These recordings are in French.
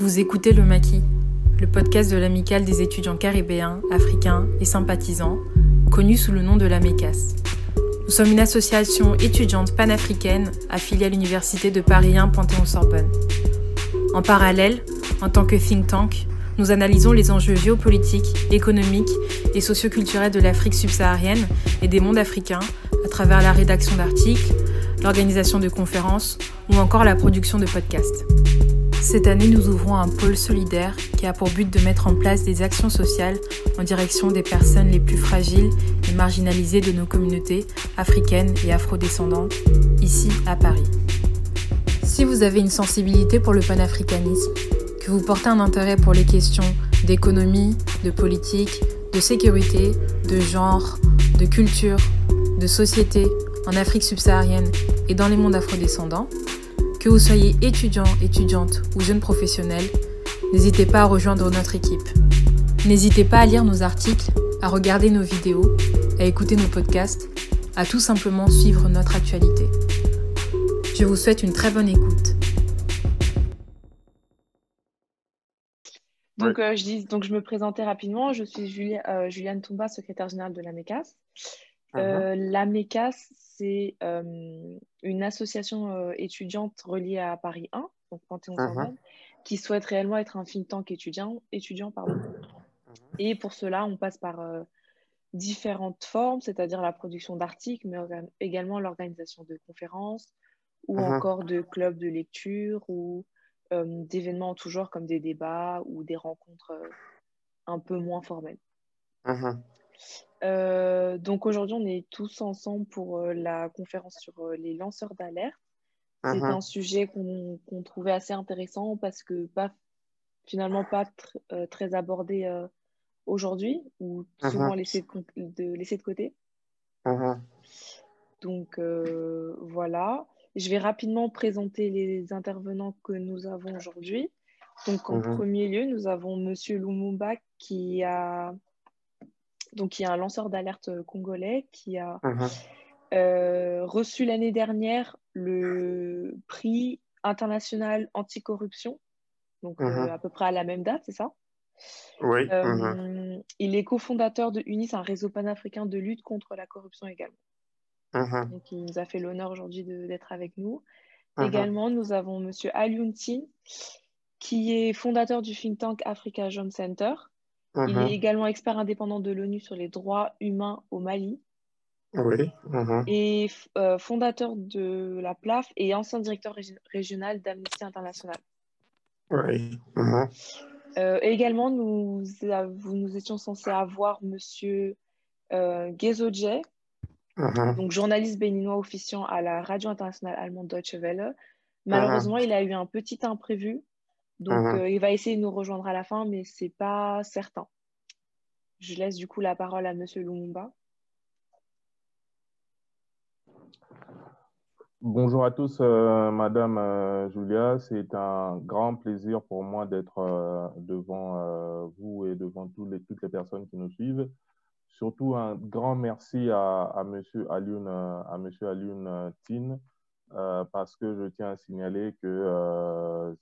Vous écoutez Le Maquis, le podcast de l'amicale des étudiants caribéens, africains et sympathisants, connu sous le nom de la MECAS. Nous sommes une association étudiante panafricaine affiliée à l'Université de Paris 1 Panthéon-Sorbonne. En parallèle, en tant que think tank, nous analysons les enjeux géopolitiques, économiques et socioculturels de l'Afrique subsaharienne et des mondes africains à travers la rédaction d'articles, l'organisation de conférences ou encore la production de podcasts. Cette année, nous ouvrons un pôle solidaire qui a pour but de mettre en place des actions sociales en direction des personnes les plus fragiles et marginalisées de nos communautés africaines et afrodescendantes, ici à Paris. Si vous avez une sensibilité pour le panafricanisme, que vous portez un intérêt pour les questions d'économie, de politique, de sécurité, de genre, de culture, de société en Afrique subsaharienne et dans les mondes afrodescendants, que vous soyez étudiant, étudiante ou jeune professionnel, n'hésitez pas à rejoindre notre équipe. N'hésitez pas à lire nos articles, à regarder nos vidéos, à écouter nos podcasts, à tout simplement suivre notre actualité. Je vous souhaite une très bonne écoute. Donc, euh, je dis, donc, je me présentais rapidement. Je suis euh, Juliane Toumba, secrétaire générale de la MECAS. Euh, la MECAS, c'est une association étudiante reliée à Paris 1, donc Panthéon-Sorbonne, qui souhaite réellement être un think tank étudiant, étudiant pardon. Et pour cela, on passe par différentes formes, c'est-à-dire la production d'articles, mais également l'organisation de conférences ou encore de clubs de lecture ou d'événements en tout genre comme des débats ou des rencontres un peu moins formelles. Euh, donc aujourd'hui, on est tous ensemble pour euh, la conférence sur euh, les lanceurs d'alerte. C'est uh-huh. un sujet qu'on trouvait assez intéressant parce que pas, finalement pas très abordé aujourd'hui ou uh-huh. souvent laissé de, de, laissé de côté. Uh-huh. Donc voilà. Je vais rapidement présenter les intervenants que nous avons aujourd'hui. Donc en premier lieu, nous avons Monsieur Lumumba qui a donc il y a un lanceur d'alerte congolais qui a uh-huh. euh, reçu l'année dernière le prix international anticorruption, donc euh, uh-huh. à peu près à la même date, c'est ça? Oui. Euh, uh-huh. Il est cofondateur de UNIS, un réseau panafricain de lutte contre la corruption également. Donc il nous a fait l'honneur aujourd'hui d'être avec nous. Également, nous avons M. Aliuntin, qui est fondateur du think tank Africa Jom Center. Il est uh-huh. également expert indépendant de l'ONU sur les droits humains au Mali. Oui. Uh-huh. Et euh, fondateur de la PLAF et ancien directeur régional d'Amnesty International. Oui. Uh-huh. Euh, également, nous, nous étions censés avoir Monsieur euh, donc journaliste béninois officiant à la radio internationale allemande Deutsche Welle. Malheureusement, il a eu un petit imprévu donc, uh-huh. euh, il va essayer de nous rejoindre à la fin, mais ce n'est pas certain. Je laisse du coup la parole à Monsieur Lumumba. Bonjour à tous, euh, Madame euh, Julia. C'est un grand plaisir pour moi d'être devant vous et devant les, toutes les personnes qui nous suivent. Surtout un grand merci à, à Monsieur Alioun, à Monsieur Alioun Tin, parce que je tiens à signaler que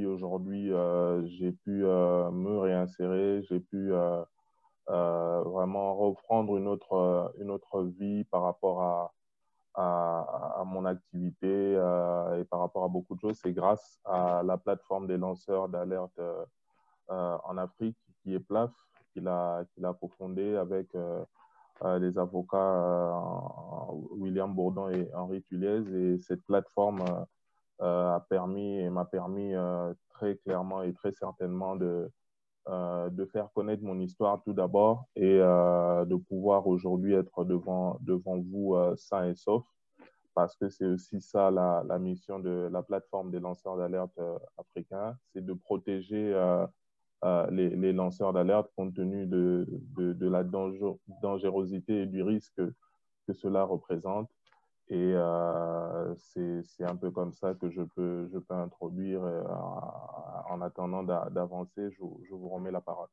aujourd'hui euh, j'ai pu euh, me réinsérer, j'ai pu euh, vraiment reprendre une autre, une autre vie par rapport à, à, mon activité et par rapport à beaucoup de choses, c'est grâce à la plateforme des lanceurs d'alerte en Afrique qui est PLAF, qu'il a, qu'il a cofondé avec les avocats William Bourdon et Henri Tuliez. Et cette plateforme euh, a permis et m'a permis euh, très clairement et très certainement de, euh, de faire connaître mon histoire tout d'abord et de pouvoir aujourd'hui être devant, devant vous sain et sauf parce que c'est aussi ça la, la, mission de la plateforme des lanceurs d'alerte africains, c'est de protéger les, les, lanceurs d'alerte compte tenu de, de, la dangerosité et du risque que cela représente. Et euh, c'est un peu comme ça que je peux, je peux introduire euh, en attendant d'avancer. Je, vous remets la parole.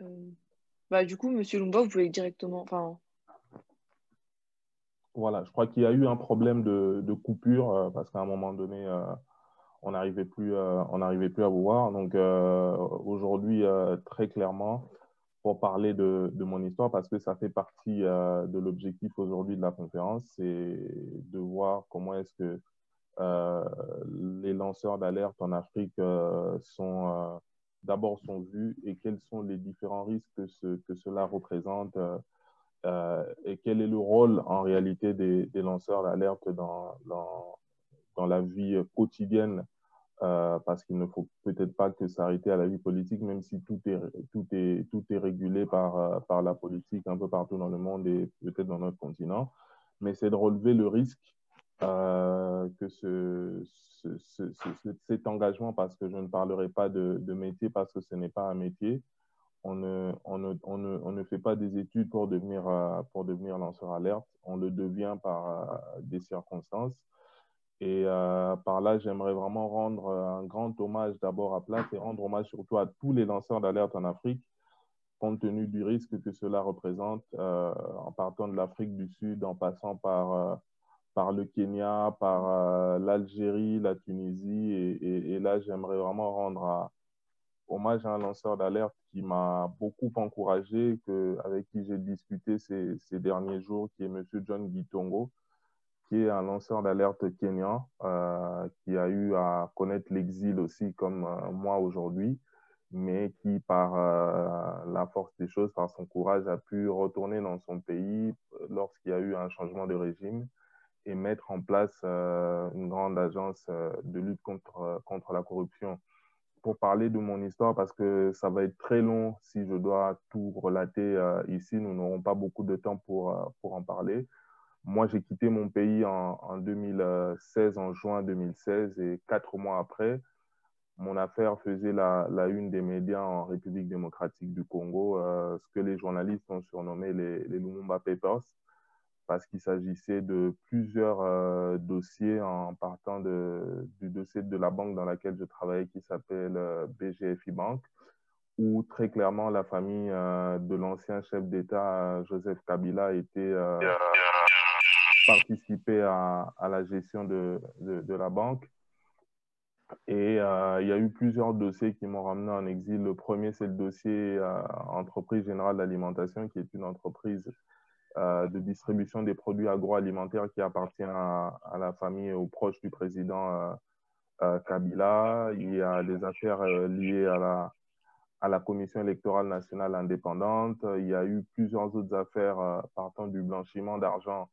Euh, Bah, du coup, Monsieur Lumba, vous pouvez directement. Enfin... Voilà, je crois qu'il y a eu un problème de, coupure euh, parce qu'à un moment donné, euh, on n'arrivait plus, euh, plus à vous voir. Donc aujourd'hui, très clairement, pour parler de, de, mon histoire, parce que ça fait partie de l'objectif aujourd'hui de la conférence, c'est de voir comment est-ce que les lanceurs d'alerte en Afrique sont d'abord sont vus et quels sont les différents risques que, ce, que cela représente euh, euh, et quel est le rôle en réalité des, lanceurs d'alerte dans, dans, dans, la vie quotidienne euh, parce qu'il ne faut peut-être pas que s'arrêter à la vie politique, même si tout est, tout est, tout est régulé par, par la politique un peu partout dans le monde et peut-être dans notre continent. Mais c'est de relever le risque euh, que ce, ce, cet engagement, parce que je ne parlerai pas de, métier, parce que ce n'est pas un métier. On ne, on, ne, on, ne, on ne, fait pas des études pour devenir, euh, pour devenir lanceur alerte. On le devient par euh, des circonstances. Et par là, j'aimerais vraiment rendre un grand hommage d'abord à Place et rendre hommage surtout à tous les lanceurs d'alerte en Afrique, compte tenu du risque que cela représente, en partant de l'Afrique du Sud, en passant par par le Kenya, par euh, l'Algérie, la Tunisie. Et, là, j'aimerais vraiment rendre hommage à un lanceur d'alerte qui m'a beaucoup encouragé, avec qui j'ai discuté ces, derniers jours, qui est M. John Gitongo, qui est un lanceur d'alerte kenyan, euh, qui a eu à connaître l'exil aussi comme euh, moi aujourd'hui, mais qui, par la force des choses, par son courage, a pu retourner dans son pays lorsqu'il y a eu un changement de régime et mettre en place euh, une grande agence euh, de lutte contre, euh, contre la corruption. Pour parler de mon histoire, parce que ça va être très long si je dois tout relater ici, nous n'aurons pas beaucoup de temps pour, pour en parler. Moi, j'ai quitté mon pays en, en, 2016, en juin 2016, et quatre mois après, mon affaire faisait la, la une des médias en République démocratique du Congo, ce que les journalistes ont surnommé les, les Lumumba Papers parce qu'il s'agissait de plusieurs euh, dossiers en partant du dossier de la banque dans laquelle je travaillais qui s'appelle euh, BGFI Bank, où très clairement la famille euh, de l'ancien chef d'État Joseph Kabila était participé à, la gestion de, la banque. Et il y a eu plusieurs dossiers qui m'ont ramené en exil. Le premier, c'est le dossier Entreprise Générale d'Alimentation, qui est une entreprise euh, de distribution des produits agroalimentaires qui appartient à, à, la famille et aux proches du président euh, euh, Kabila. Il y a des affaires liées à la, à la Commission électorale nationale indépendante. Il y a eu plusieurs autres affaires partant du blanchiment d'argent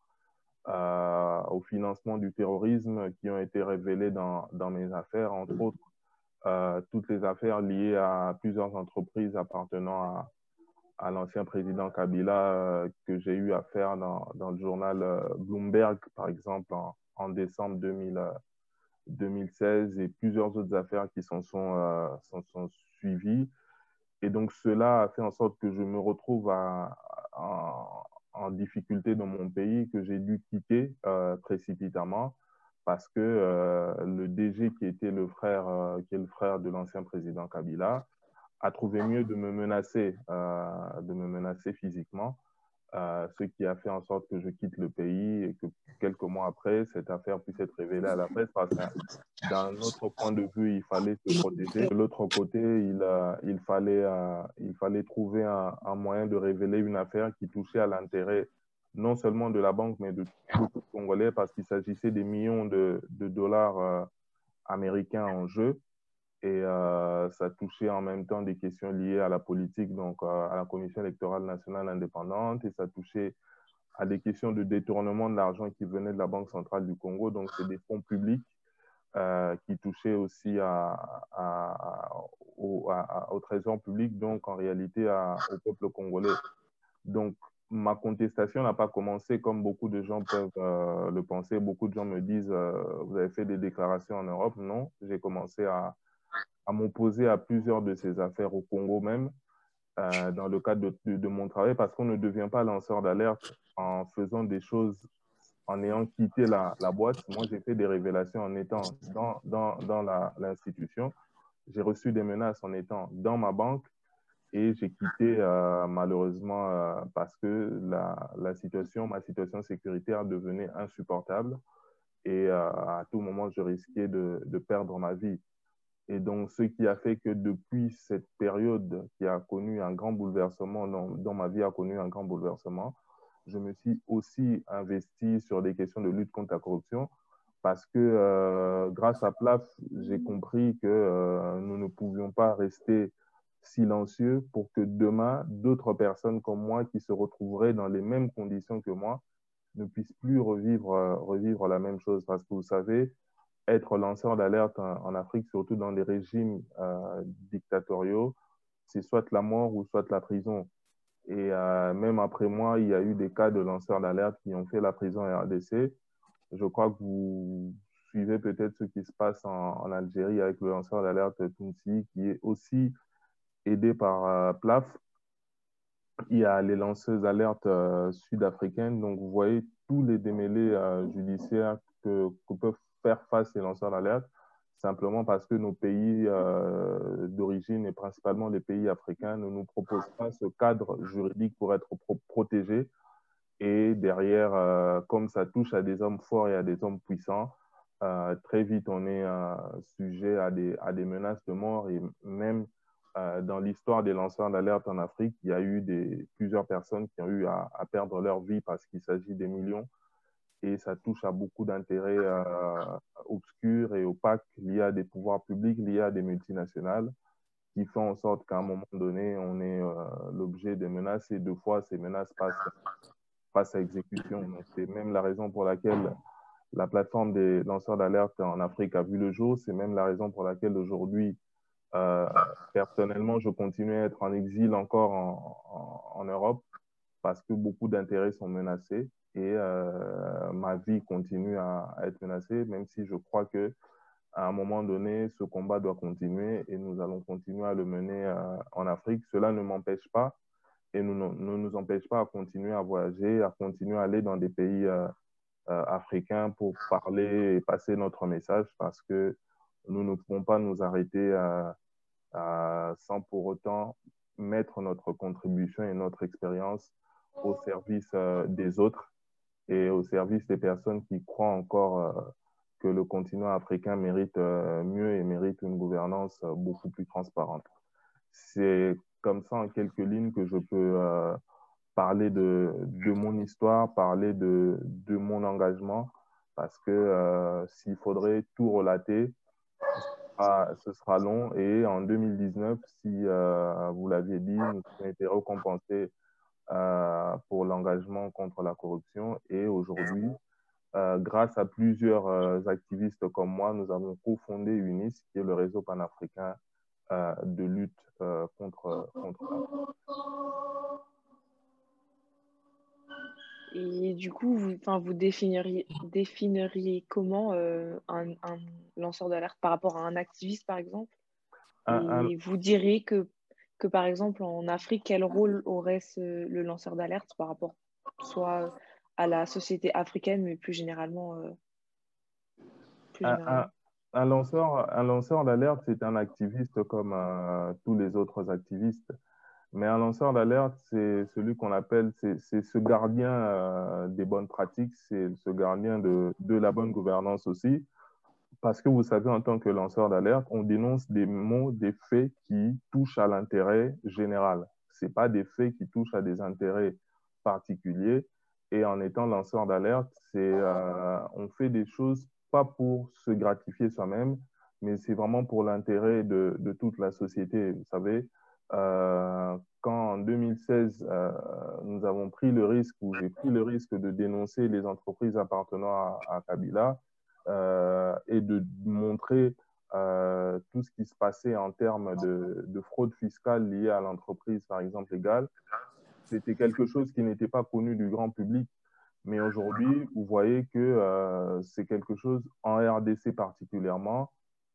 au financement du terrorisme qui ont été révélées dans, dans mes affaires, entre autres toutes les affaires liées à plusieurs entreprises appartenant à, à l'ancien président Kabila euh, que j'ai eu à faire dans, le journal euh, Bloomberg, par exemple, en, décembre 2000, 2016 et plusieurs autres affaires qui s'en sont, euh, suivies. Et donc, cela a fait en sorte que je me retrouve en, difficulté dans mon pays, que j'ai dû quitter euh, précipitamment parce que euh, le DG qui était le frère, euh, qui est le frère de l'ancien président Kabila, a trouvé mieux de me menacer, euh, de me menacer physiquement, euh, ce qui a fait en sorte que je quitte le pays et que quelques mois après, cette affaire puisse être révélée à la presse parce que d'un autre point de vue, il fallait se protéger. De l'autre côté, il, euh, il, fallait, euh, il fallait trouver un, moyen de révéler une affaire qui touchait à l'intérêt non seulement de la banque, mais de beaucoup de Congolais parce qu'il s'agissait des millions de, dollars américains en jeu et euh, ça touchait en même temps des questions liées à la politique, donc euh, à la Commission électorale nationale indépendante, et ça touchait à des questions de détournement de l'argent qui venait de la Banque centrale du Congo, donc c'est des fonds publics euh, qui touchaient aussi à, à, au, au, trésor public, donc en réalité au peuple congolais. Donc ma contestation n'a pas commencé comme beaucoup de gens peuvent le penser. Beaucoup de gens me disent, vous avez fait des déclarations en Europe. Non, j'ai commencé à, à m'opposer à plusieurs de ces affaires au Congo même, euh, dans le cadre de, mon travail, parce qu'on ne devient pas lanceur d'alerte en faisant des choses, en ayant quitté la, la boîte. Moi, j'ai fait des révélations en étant dans, dans, dans l'institution. J'ai reçu des menaces en étant dans ma banque. et j'ai quitté malheureusement parce que la, la, situation, ma situation sécuritaire devenait insupportable et à tout moment, je risquais de, de, perdre ma vie. Et donc, ce qui a fait que depuis cette période qui a connu un grand bouleversement, dans, dans ma vie a connu un grand bouleversement, je me suis aussi investi sur des questions de lutte contre la corruption parce que euh, grâce à PLAF, j'ai compris que euh, nous ne pouvions pas rester silencieux pour que demain, d'autres personnes comme moi qui se retrouveraient dans les mêmes conditions que moi ne puissent plus revivre, euh, revivre la même chose. Parce que vous savez, être lanceur d'alerte en, Afrique, surtout dans les régimes dictatoriaux, c'est soit la mort ou soit la prison. Et même après moi, il y a eu des cas de lanceurs d'alerte qui ont fait la prison RDC je crois que vous suivez peut-être ce qui se passe en, Algérie avec le lanceur d'alerte Tounsi, qui est aussi aidé par euh, PLAF. Il y a les lanceuses d'alerte euh, sud-africaines. Donc, vous voyez tous les démêlés euh, judiciaires que, peuvent faire face les lanceurs d'alerte, simplement parce que nos pays d'origine et principalement les pays africains ne nous proposent pas ce cadre juridique pour être protégés et derrière, euh, comme ça touche à des hommes forts et à des hommes puissants, euh, très vite, on est sujet à des, à des menaces de mort. Et même euh, dans l'histoire des lanceurs d'alerte en Afrique, il y a eu des, plusieurs personnes qui ont eu à, perdre leur vie parce qu'il s'agit des millions. Et ça touche à beaucoup d'intérêts obscurs et opaques liés à des pouvoirs publics, liés à des multinationales, qui font en sorte qu'à un moment donné, on est l'objet des menaces et deux fois, ces menaces passent à exécution. C'est même la raison pour laquelle la plateforme des lanceurs d'alerte en Afrique a vu le jour. C'est même la raison pour laquelle aujourd'hui, euh, personnellement, je continue à être en exil encore en, Europe parce que beaucoup d'intérêts sont menacés et euh, ma vie continue à, être menacée, même si je crois que à un moment donné, ce combat doit continuer et nous allons continuer à le mener euh, en Afrique. Cela ne m'empêche pas et ne nous, empêche pas à continuer à voyager, à continuer à aller dans des pays euh, africains pour parler et passer notre message parce que nous ne pouvons pas nous arrêter sans pour autant mettre notre contribution et notre expérience au service des autres et au service des personnes qui croient encore que le continent africain mérite mieux et mérite une gouvernance beaucoup plus transparente. C'est comme ça en quelques lignes que je peux euh, parler de, de, mon histoire, parler de, de mon engagement, parce que euh, s'il faudrait tout relater, ce sera long. Et en 2019, si euh, vous l'aviez dit, nous avons été récompensés pour l'engagement contre la corruption. Et aujourd'hui, grâce à plusieurs activistes comme moi, nous avons cofondé UNIS, qui est le réseau panafricain de lutte euh, contre, contre Et du coup, vous, vous définiriez, définiriez comment euh, un, un, lanceur d'alerte par rapport à un activiste, par exemple? Et vous diriez que, que, par exemple, en Afrique, quel rôle aurait le lanceur d'alerte par rapport soit à la société africaine, mais plus généralement, euh, plus généralement? un lanceur, un lanceur d'alerte, c'est un activiste comme euh, tous les autres activistes. Mais un lanceur d'alerte, c'est celui qu'on appelle, c'est ce gardien euh, des bonnes pratiques, c'est ce gardien de, de, la bonne gouvernance aussi. Parce que vous savez, en tant que lanceur d'alerte, on dénonce des mots, des faits qui touchent à l'intérêt général. Ce pas des faits qui touchent à des intérêts particuliers. Et en étant lanceur d'alerte, euh, on fait des choses pas pour se gratifier soi-même, mais c'est vraiment pour l'intérêt de, toute la société. Vous savez, euh, quand en 2016, euh, nous avons pris le risque, ou j'ai pris le risque de dénoncer les entreprises appartenant à, Kabila et de montrer tout ce qui se passait en termes de, de fraude fiscale liée à l'entreprise, par exemple, légale, c'était quelque chose qui n'était pas connu du grand public. Mais aujourd'hui, vous voyez que euh, c'est quelque chose en RDC particulièrement,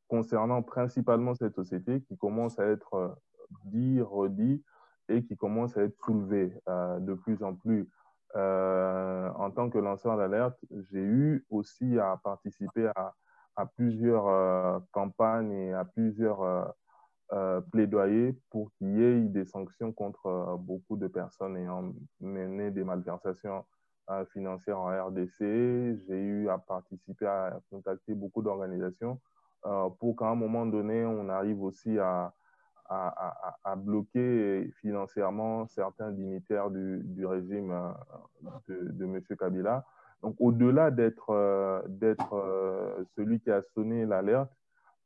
concernant principalement cette société qui commence à être euh, dit, redit et qui commence à être soulevé euh, de plus en plus. En tant que lanceur d'alerte, j'ai eu aussi à participer à, plusieurs campagnes et à plusieurs plaidoyer pour qu'il y ait des sanctions contre beaucoup de personnes ayant mené des malversations financières en RDC. J'ai eu à participer, à contacter beaucoup d'organisations pour qu'à un moment donné, on arrive aussi à, à, bloquer financièrement certains dignitaires du, régime de, de M. Kabila. Donc, au-delà d'être euh, euh, celui qui a sonné l'alerte,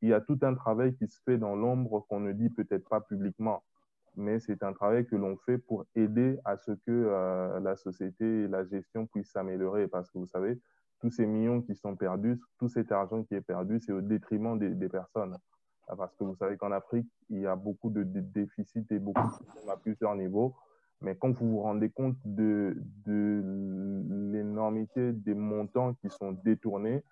il y a tout un travail qui se fait dans l'ombre qu'on ne dit peut-être pas publiquement, mais c'est un travail que l'on fait pour aider à ce que euh, la société et la gestion puissent s'améliorer. Parce que vous savez, tous ces millions qui sont perdus, tout cet argent qui est perdu, c'est au détriment des, personnes. Parce que vous savez qu'en Afrique, il y a beaucoup de, déficits et beaucoup de problèmes à plusieurs niveaux. Mais quand vous vous rendez compte de, de l'énormité des montants qui sont détournés,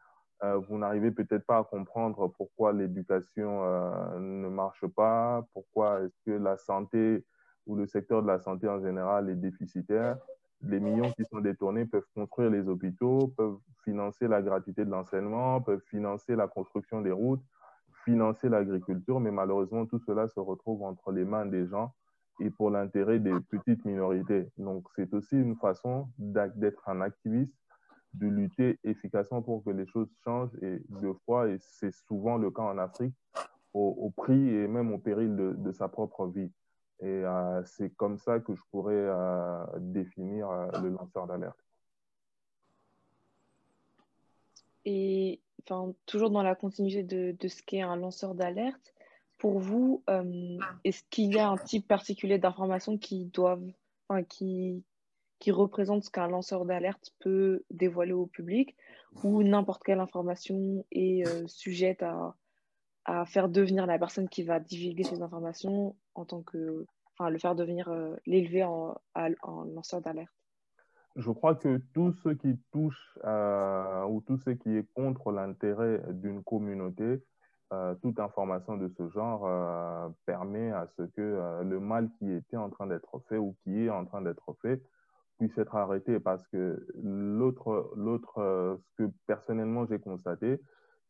euh, vous n'arrivez peut-être pas à comprendre pourquoi l'éducation euh, ne marche pas, pourquoi est-ce que la santé ou le secteur de la santé en général est déficitaire. Les millions qui sont détournés peuvent construire les hôpitaux, peuvent financer la gratuité de l'enseignement, peuvent financer la construction des routes, financer l'agriculture, mais malheureusement, tout cela se retrouve entre les mains des gens et pour l'intérêt des petites minorités. Donc, c'est aussi une façon d'être un activiste, de lutter efficacement pour que les choses changent et deux fois, et c'est souvent le cas en Afrique, au, prix et même au péril de, sa propre vie. Et euh, c'est comme ça que je pourrais euh, définir euh, le lanceur d'alerte. Et enfin, toujours dans la continuité de, de ce qu'est un lanceur d'alerte, pour vous, euh, est-ce qu'il y a un type particulier d'informations qui doivent, enfin, qui, qui représente ce qu'un lanceur d'alerte peut dévoiler au public ou n'importe quelle information est euh, sujette à, à, faire devenir la personne qui va divulguer ces informations en tant que, enfin, le faire devenir, euh, l'élever en, en, lanceur d'alerte? Je crois que tout ce qui touche ou tout ce qui est contre l'intérêt d'une communauté euh, toute information de ce genre euh, permet à ce que euh, le mal qui était en train d'être fait ou qui est en train d'être fait puisse être arrêté. Parce que l'autre, l'autre ce que personnellement j'ai constaté,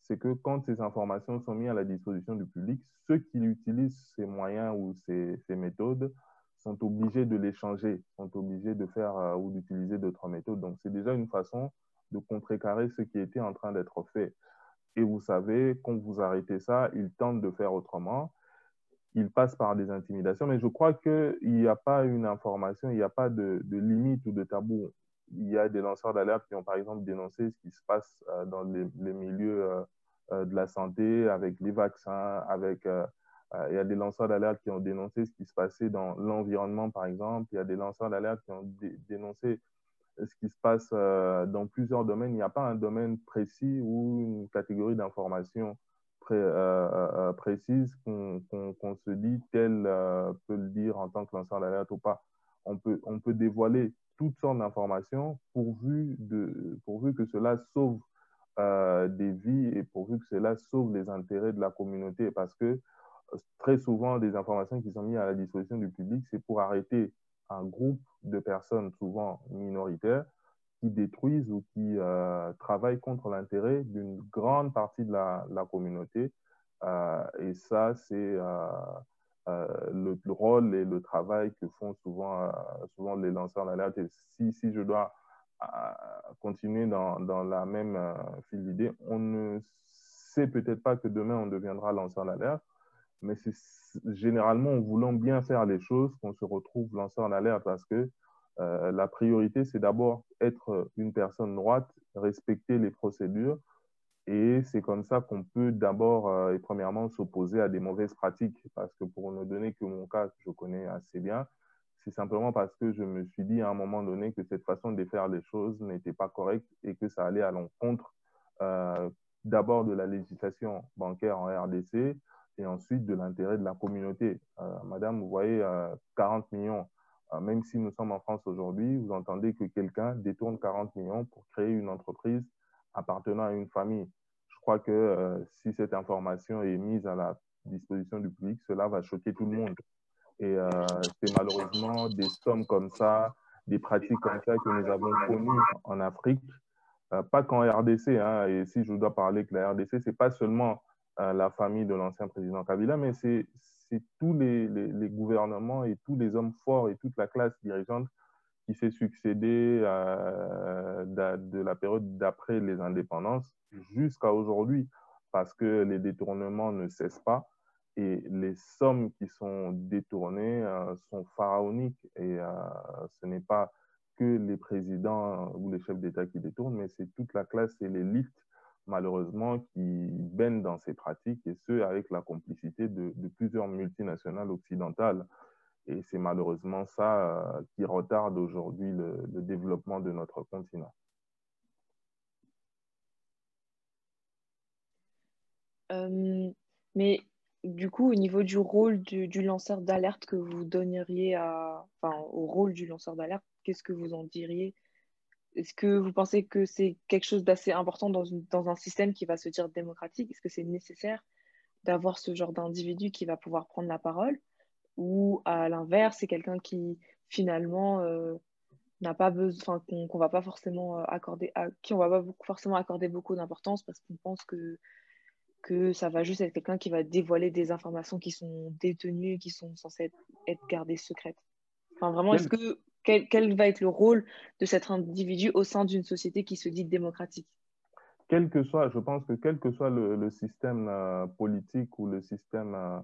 c'est que quand ces informations sont mises à la disposition du public, ceux qui utilisent ces moyens ou ces, ces méthodes sont obligés de les changer, sont obligés de faire ou d'utiliser d'autres méthodes. Donc, c'est déjà une façon de contrecarrer ce qui était en train d'être fait. Et vous savez, quand vous arrêtez ça, ils tentent de faire autrement. Ils passent par des intimidations. Mais je crois qu'il n'y a pas une information, il n'y a pas de, limite ou de tabou. Il y a des lanceurs d'alerte qui ont, par exemple, dénoncé ce qui se passe euh, dans les, milieux euh, euh, de la santé, avec les vaccins, avec... il y a des lanceurs d'alerte qui ont dénoncé ce qui se passait dans l'environnement, par exemple. Il y a des lanceurs d'alerte qui ont dénoncé ce qui se passe euh, dans plusieurs domaines. Il n'y a pas un domaine précis ou une catégorie d'information pré, euh, euh, précise qu'on qu se dit tel peut le dire en tant que lanceur d'alerte ou pas. On peut, on peut dévoiler toutes sortes d'informations pourvu, pourvu que cela sauve des vies et pourvu que cela sauve les intérêts de la communauté. Parce que très souvent, des informations qui sont mises à la disposition du public, c'est pour arrêter un groupe de personnes souvent minoritaires qui détruisent ou qui euh, travaillent contre l'intérêt d'une grande partie de la, communauté. Euh, et ça, c'est euh, le, le, rôle et le travail que font souvent, souvent les lanceurs d'alerte. Et si, si je dois continuer dans, dans la même file d'idée, on ne sait peut-être pas que demain on deviendra lanceur d'alerte, mais c'est généralement en voulant bien faire les choses qu'on se retrouve lanceur d'alerte parce que euh, la priorité, c'est d'abord être une personne droite, respecter les procédures. Et c'est comme ça qu'on peut d'abord euh, et premièrement s'opposer à des mauvaises pratiques. Parce que pour ne donner que mon cas, que je connais assez bien, c'est simplement parce que je me suis dit à un moment donné que cette façon de faire les choses n'était pas correcte et que ça allait à l'encontre euh, d'abord de la législation bancaire en RDC et ensuite de l'intérêt de la communauté. Euh, madame, vous voyez, 40 euh, millions euh, même si nous sommes en France aujourd'hui, vous entendez que quelqu'un détourne 40 millions pour créer une entreprise appartenant à une famille. Je crois que si cette information est mise à la disposition du public, cela va choquer tout le monde. Et c'est malheureusement des sommes comme ça, des pratiques comme ça que nous avons connues en Afrique, pas qu'en RDC. Hein, et si je dois parler que la RDC, c'est pas seulement la famille de l'ancien président Kabila, mais c'est tous les, les, gouvernements et tous les hommes forts et toute la classe dirigeante qui s'est succédé de la période d'après les indépendances jusqu'à aujourd'hui, parce que les détournements ne cessent pas et les sommes qui sont détournées euh, sont pharaoniques. Et euh, ce n'est pas que les présidents ou les chefs d'État qui détournent, mais c'est toute la classe et l'élite malheureusement qui baignent dans ces pratiques et ce avec la complicité de, plusieurs multinationales occidentales. Et c'est malheureusement ça euh, qui retarde aujourd'hui le, développement de notre continent. Euh, mais du coup, au niveau du rôle du, lanceur d'alerte que vous donneriez enfin, au rôle du lanceur d'alerte, qu'est-ce que vous en diriez Est-ce que vous pensez que c'est quelque chose d'assez important dans, une, dans un système qui va se dire démocratique? Est-ce que c'est nécessaire d'avoir ce genre d'individu qui va pouvoir prendre la parole? Ou à l'inverse, c'est quelqu'un qui finalement euh, n'a pas besoin, qu'on ne va pas forcément euh, accorder, à, qui on va pas forcément accorder beaucoup d'importance parce qu'on pense que que ça va juste être quelqu'un qui va dévoiler des informations qui sont détenues, qui sont censées être, être gardées secrètes. Enfin, vraiment, est-ce que quel, va être le rôle de cet individu au sein d'une société qui se dit démocratique? Quel que soit, je pense que quel que soit le, système euh, politique ou le système euh,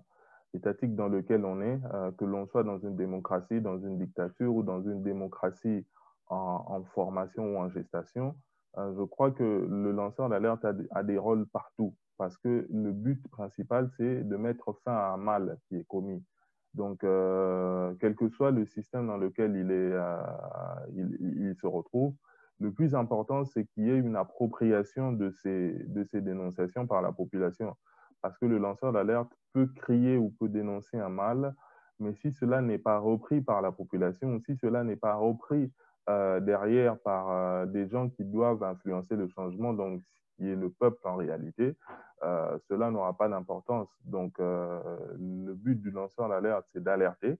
étatique dans lequel on est, euh, que l'on soit dans une démocratie, dans une dictature ou dans une démocratie en, formation ou en gestation, je crois que le lanceur d'alerte a, des rôles partout parce que le but principal, c'est de mettre fin à un mal qui est commis. Donc, euh, quel que soit le système dans lequel il, est, euh, il, se retrouve, le plus important, c'est qu'il y ait une appropriation de ces, de ces dénonciations par la population. Parce que le lanceur d'alerte peut crier ou peut dénoncer un mal, mais si cela n'est pas repris par la population, si cela n'est pas repris euh, derrière par des gens qui doivent influencer le changement, donc qui est le peuple en réalité, euh, cela n'aura pas d'importance. Donc euh, le but du lanceur d'alerte, c'est d'alerter,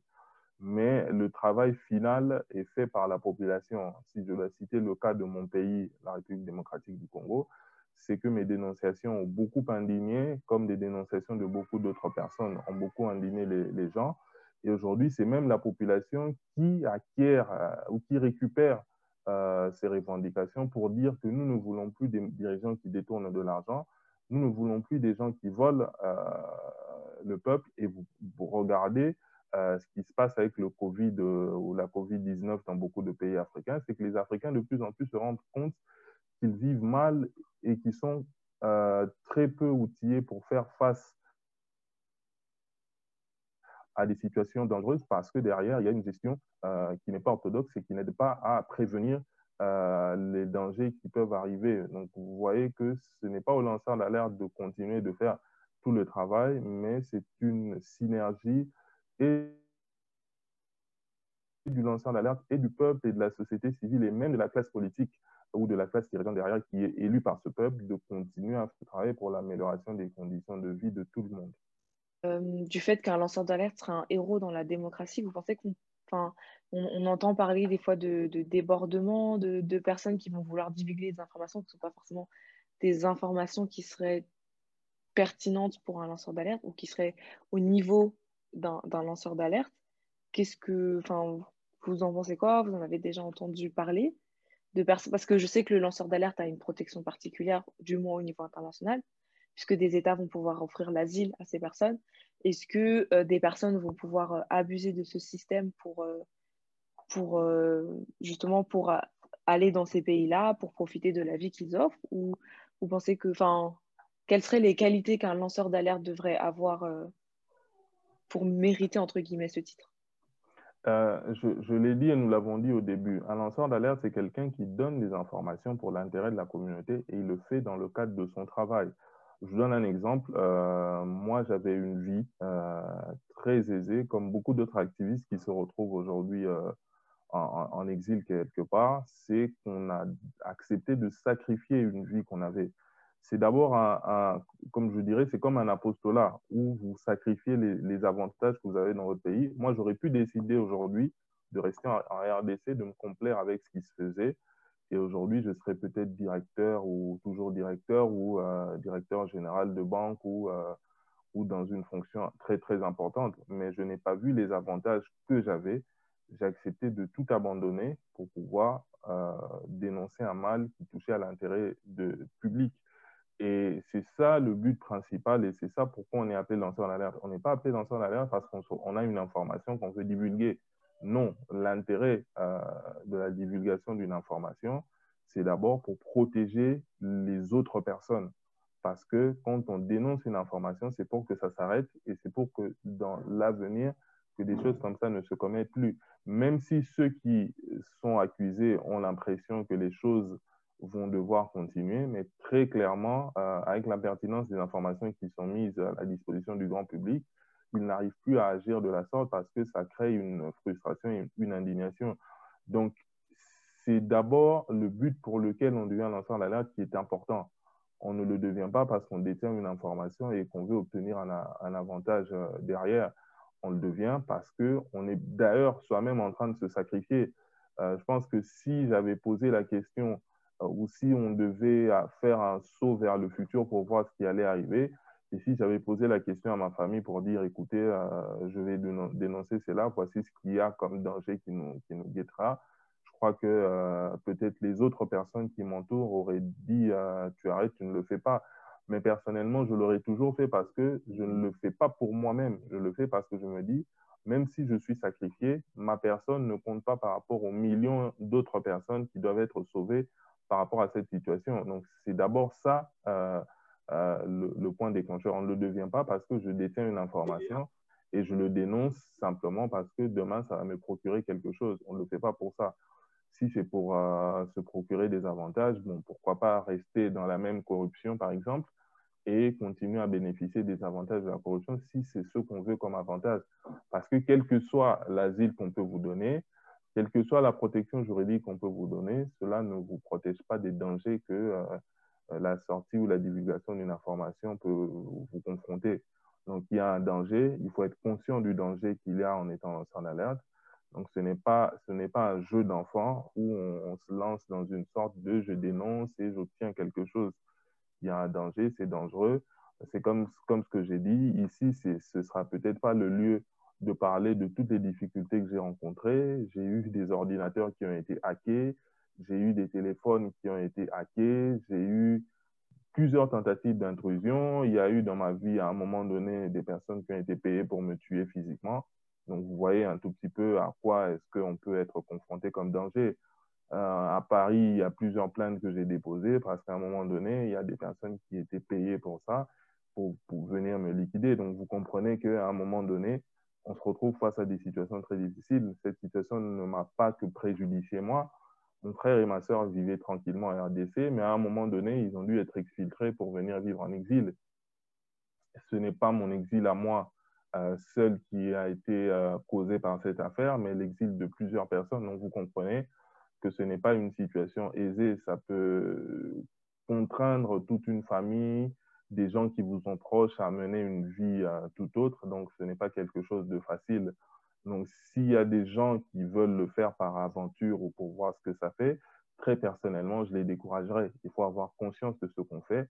mais le travail final est fait par la population. Si je dois citer le cas de mon pays, la République démocratique du Congo, c'est que mes dénonciations ont beaucoup indigné, comme des dénonciations de beaucoup d'autres personnes ont beaucoup indigné les, gens. Et aujourd'hui, c'est même la population qui acquiert euh, ou qui récupère ces revendications pour dire que nous ne voulons plus des dirigeants qui détournent de l'argent, nous ne voulons plus des gens qui volent euh, le peuple. Et vous, regardez euh, ce qui se passe avec le Covid euh, ou la Covid-19 dans beaucoup de pays africains, c'est que les Africains de plus en plus se rendent compte qu'ils vivent mal et qui sont très peu outillés pour faire face à des situations dangereuses parce que derrière, il y a une gestion euh, qui n'est pas orthodoxe et qui n'aide pas à prévenir euh, les dangers qui peuvent arriver. Donc, vous voyez que ce n'est pas au lanceur d'alerte de continuer de faire tout le travail, mais c'est une synergie et du lanceur d'alerte et du peuple et de la société civile et même de la classe politique ou de la classe dirigeante derrière qui est élue par ce peuple de continuer à travailler pour l'amélioration des conditions de vie de tout le monde. Euh, du fait qu'un lanceur d'alerte serait un héros dans la démocratie, vous pensez qu'on entend parler des fois de, de débordements, de, personnes qui vont vouloir divulguer des informations qui ne sont pas forcément des informations qui seraient pertinentes pour un lanceur d'alerte ou qui seraient au niveau d'un lanceur d'alerte? Qu'est-ce que, vous en pensez quoi? Vous en avez déjà entendu parler de Parce que je sais que le lanceur d'alerte a une protection particulière, du moins au niveau international, puisque des États vont pouvoir offrir l'asile à ces personnes? Est-ce que euh, des personnes vont pouvoir euh, abuser de ce système pour, euh, justement pour aller dans ces pays-là, pour profiter de la vie qu'ils offrent? Ou vous pensez que, enfin, quelles seraient les qualités qu'un lanceur d'alerte devrait avoir pour mériter, entre guillemets, ce titre? Je, je l'ai dit et nous l'avons dit au début, un lanceur d'alerte, c'est quelqu'un qui donne des informations pour l'intérêt de la communauté et il le fait dans le cadre de son travail. Je vous donne un exemple. Euh, moi, j'avais une vie euh, très aisée, comme beaucoup d'autres activistes qui se retrouvent aujourd'hui euh, en, exil quelque part. C'est qu'on a accepté de sacrifier une vie qu'on avait c'est d'abord comme je dirais, c'est comme un apostolat où vous sacrifiez les, avantages que vous avez dans votre pays. Moi, j'aurais pu décider aujourd'hui de rester en, RDC, de me complaire avec ce qui se faisait. Et aujourd'hui, je serais peut-être directeur ou toujours directeur ou euh, directeur général de banque ou, euh, ou dans une fonction très, très importante, mais je n'ai pas vu les avantages que j'avais. J'ai accepté de tout abandonner pour pouvoir euh, dénoncer un mal qui touchait à l'intérêt public. Et c'est ça le but principal et c'est ça pourquoi on est appelé lanceur d'alerte. On n'est pas appelé lanceur d'alerte parce qu'on a une information qu'on veut divulguer. Non, l'intérêt euh, de la divulgation d'une information, c'est d'abord pour protéger les autres personnes. Parce que quand on dénonce une information, c'est pour que ça s'arrête et c'est pour que dans l'avenir, que des choses comme ça ne se commettent plus. Même si ceux qui sont accusés ont l'impression que les choses vont devoir continuer, mais très clairement, euh, avec la pertinence des informations qui sont mises à la disposition du grand public, ils n'arrivent plus à agir de la sorte parce que ça crée une frustration et une indignation. Donc, c'est d'abord le but pour lequel on devient lanceur d'alerte qui est important. On ne le devient pas parce qu'on détient une information et qu'on veut obtenir un, avantage euh, derrière. On le devient parce qu'on est d'ailleurs soi-même en train de se sacrifier. Euh, je pense que si j'avais posé la question euh, ou si on devait faire un saut vers le futur pour voir ce qui allait arriver, et si j'avais posé la question à ma famille pour dire, écoutez, je vais dénoncer cela, voici ce qu'il y a comme danger qui nous, qui nous guettera, je crois que euh, peut-être les autres personnes qui m'entourent auraient dit euh, tu arrêtes, tu ne le fais pas. Mais personnellement, je l'aurais toujours fait parce que je ne le fais pas pour moi-même. Je le fais parce que je me dis, même si je suis sacrifié, ma personne ne compte pas par rapport aux millions d'autres personnes qui doivent être sauvées par rapport à cette situation. Donc, c'est d'abord ça euh, le, le, point déclencheur. On ne le devient pas parce que je détiens une information et je le dénonce simplement parce que demain, ça va me procurer quelque chose. On ne le fait pas pour ça. Si c'est pour euh, se procurer des avantages, bon, pourquoi pas rester dans la même corruption, par exemple, et continuer à bénéficier des avantages de la corruption si c'est ce qu'on veut comme avantage. Parce que quel que soit l'asile qu'on peut vous donner, quelle que soit la protection juridique qu'on peut vous donner, cela ne vous protège pas des dangers que euh, la sortie ou la divulgation d'une information peut vous confronter. Donc, il y a un danger, il faut être conscient du danger qu'il y a en étant en alerte donc, ce n'est pas, pas un jeu d'enfant où on, se lance dans une sorte de je dénonce et j'obtiens quelque chose. Il y a un danger, c'est dangereux. C'est comme, comme ce que j'ai dit. Ici, ce ne sera peut-être pas le lieu de parler de toutes les difficultés que j'ai rencontrées. J'ai eu des ordinateurs qui ont été hackés. J'ai eu des téléphones qui ont été hackés. J'ai eu plusieurs tentatives d'intrusion. Il y a eu dans ma vie, à un moment donné, des personnes qui ont été payées pour me tuer physiquement. Donc, vous voyez un tout petit peu à quoi est-ce qu'on peut être confronté comme danger. Euh, à Paris, il y a plusieurs plaintes que j'ai déposées parce qu'à un moment donné, il y a des personnes qui étaient payées pour ça, pour, pour venir me liquider. Donc, vous comprenez qu'à un moment donné, on se retrouve face à des situations très difficiles. Cette situation ne m'a pas que préjudicié moi. Mon frère et ma sœur vivaient tranquillement en RDC, mais à un moment donné, ils ont dû être exfiltrés pour venir vivre en exil. Ce n'est pas mon exil à moi euh, seul qui a été euh, causé par cette affaire, mais l'exil de plusieurs personnes. Donc, vous comprenez que ce n'est pas une situation aisée. Ça peut contraindre toute une famille, des gens qui vous sont proches à mener une vie euh, tout autre. Donc, ce n'est pas quelque chose de facile. Donc, s'il y a des gens qui veulent le faire par aventure ou pour voir ce que ça fait, très personnellement, je les découragerais. Il faut avoir conscience de ce qu'on fait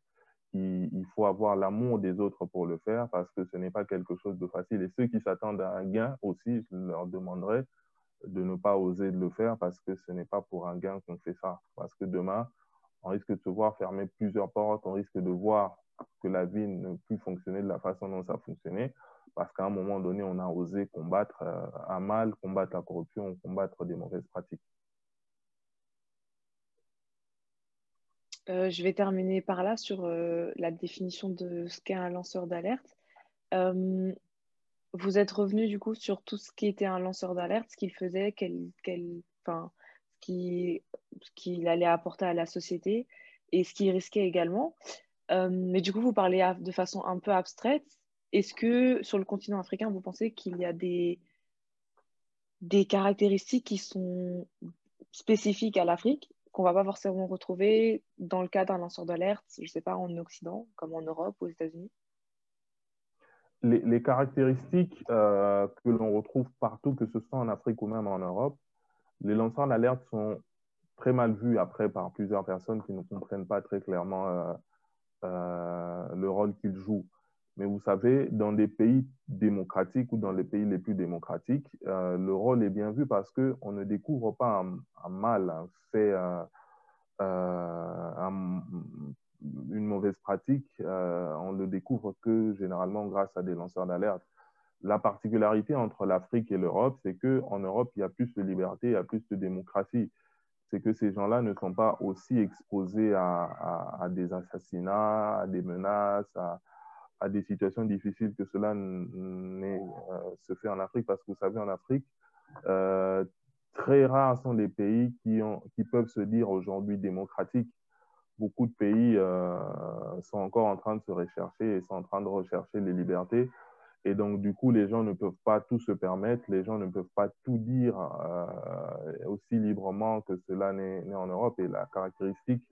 il, faut avoir l'amour des autres pour le faire parce que ce n'est pas quelque chose de facile. Et ceux qui s'attendent à un gain aussi, je leur demanderai de ne pas oser le faire parce que ce n'est pas pour un gain qu'on fait ça. Parce que demain, on risque de se voir fermer plusieurs portes, on risque de voir que la vie ne plus fonctionner de la façon dont ça fonctionnait parce qu'à un moment donné, on a osé combattre euh, un mal, combattre la corruption, combattre des mauvaises pratiques. Euh, je vais terminer par là sur euh, la définition de ce qu'est un lanceur d'alerte. Vous êtes revenu du coup sur tout ce qui était un lanceur d'alerte, ce qu'il faisait, quel, enfin, ce qu'il allait apporter à la société et ce qu'il risquait également. mais du coup, vous parlez de façon un peu abstraite. Est-ce que sur le continent africain, vous pensez qu'il y a des, caractéristiques qui sont spécifiques à l'Afrique qu'on va pas forcément retrouver dans le cas d'un lanceur d'alerte, je ne sais pas, en Occident, comme en Europe aux États-Unis? Les, caractéristiques euh, que l'on retrouve partout, que ce soit en Afrique ou même en Europe, les lanceurs d'alerte sont très mal vus après par plusieurs personnes qui ne comprennent pas très clairement euh, euh, le rôle qu'ils jouent. Mais vous savez, dans des pays démocratiques ou dans les pays les plus démocratiques, euh, le rôle est bien vu parce qu'on ne découvre pas un, mal, un fait, euh, euh, une mauvaise pratique. on le découvre que généralement grâce à des lanceurs d'alerte. La particularité entre l'Afrique et l'Europe, c'est qu'en Europe, il y a plus de liberté, il y a plus de démocratie. C'est que ces gens-là ne sont pas aussi exposés à, à des assassinats, à des menaces, à, à des situations difficiles que cela euh, se fait en Afrique, parce que vous savez, en Afrique, euh, très rares sont les pays qui, ont, qui peuvent se dire aujourd'hui démocratiques. Beaucoup de pays euh, sont encore en train de se rechercher et sont en train de rechercher les libertés. Et donc, du coup, les gens ne peuvent pas tout se permettre, les gens ne peuvent pas tout dire aussi librement que cela n'est en Europe. Et la caractéristique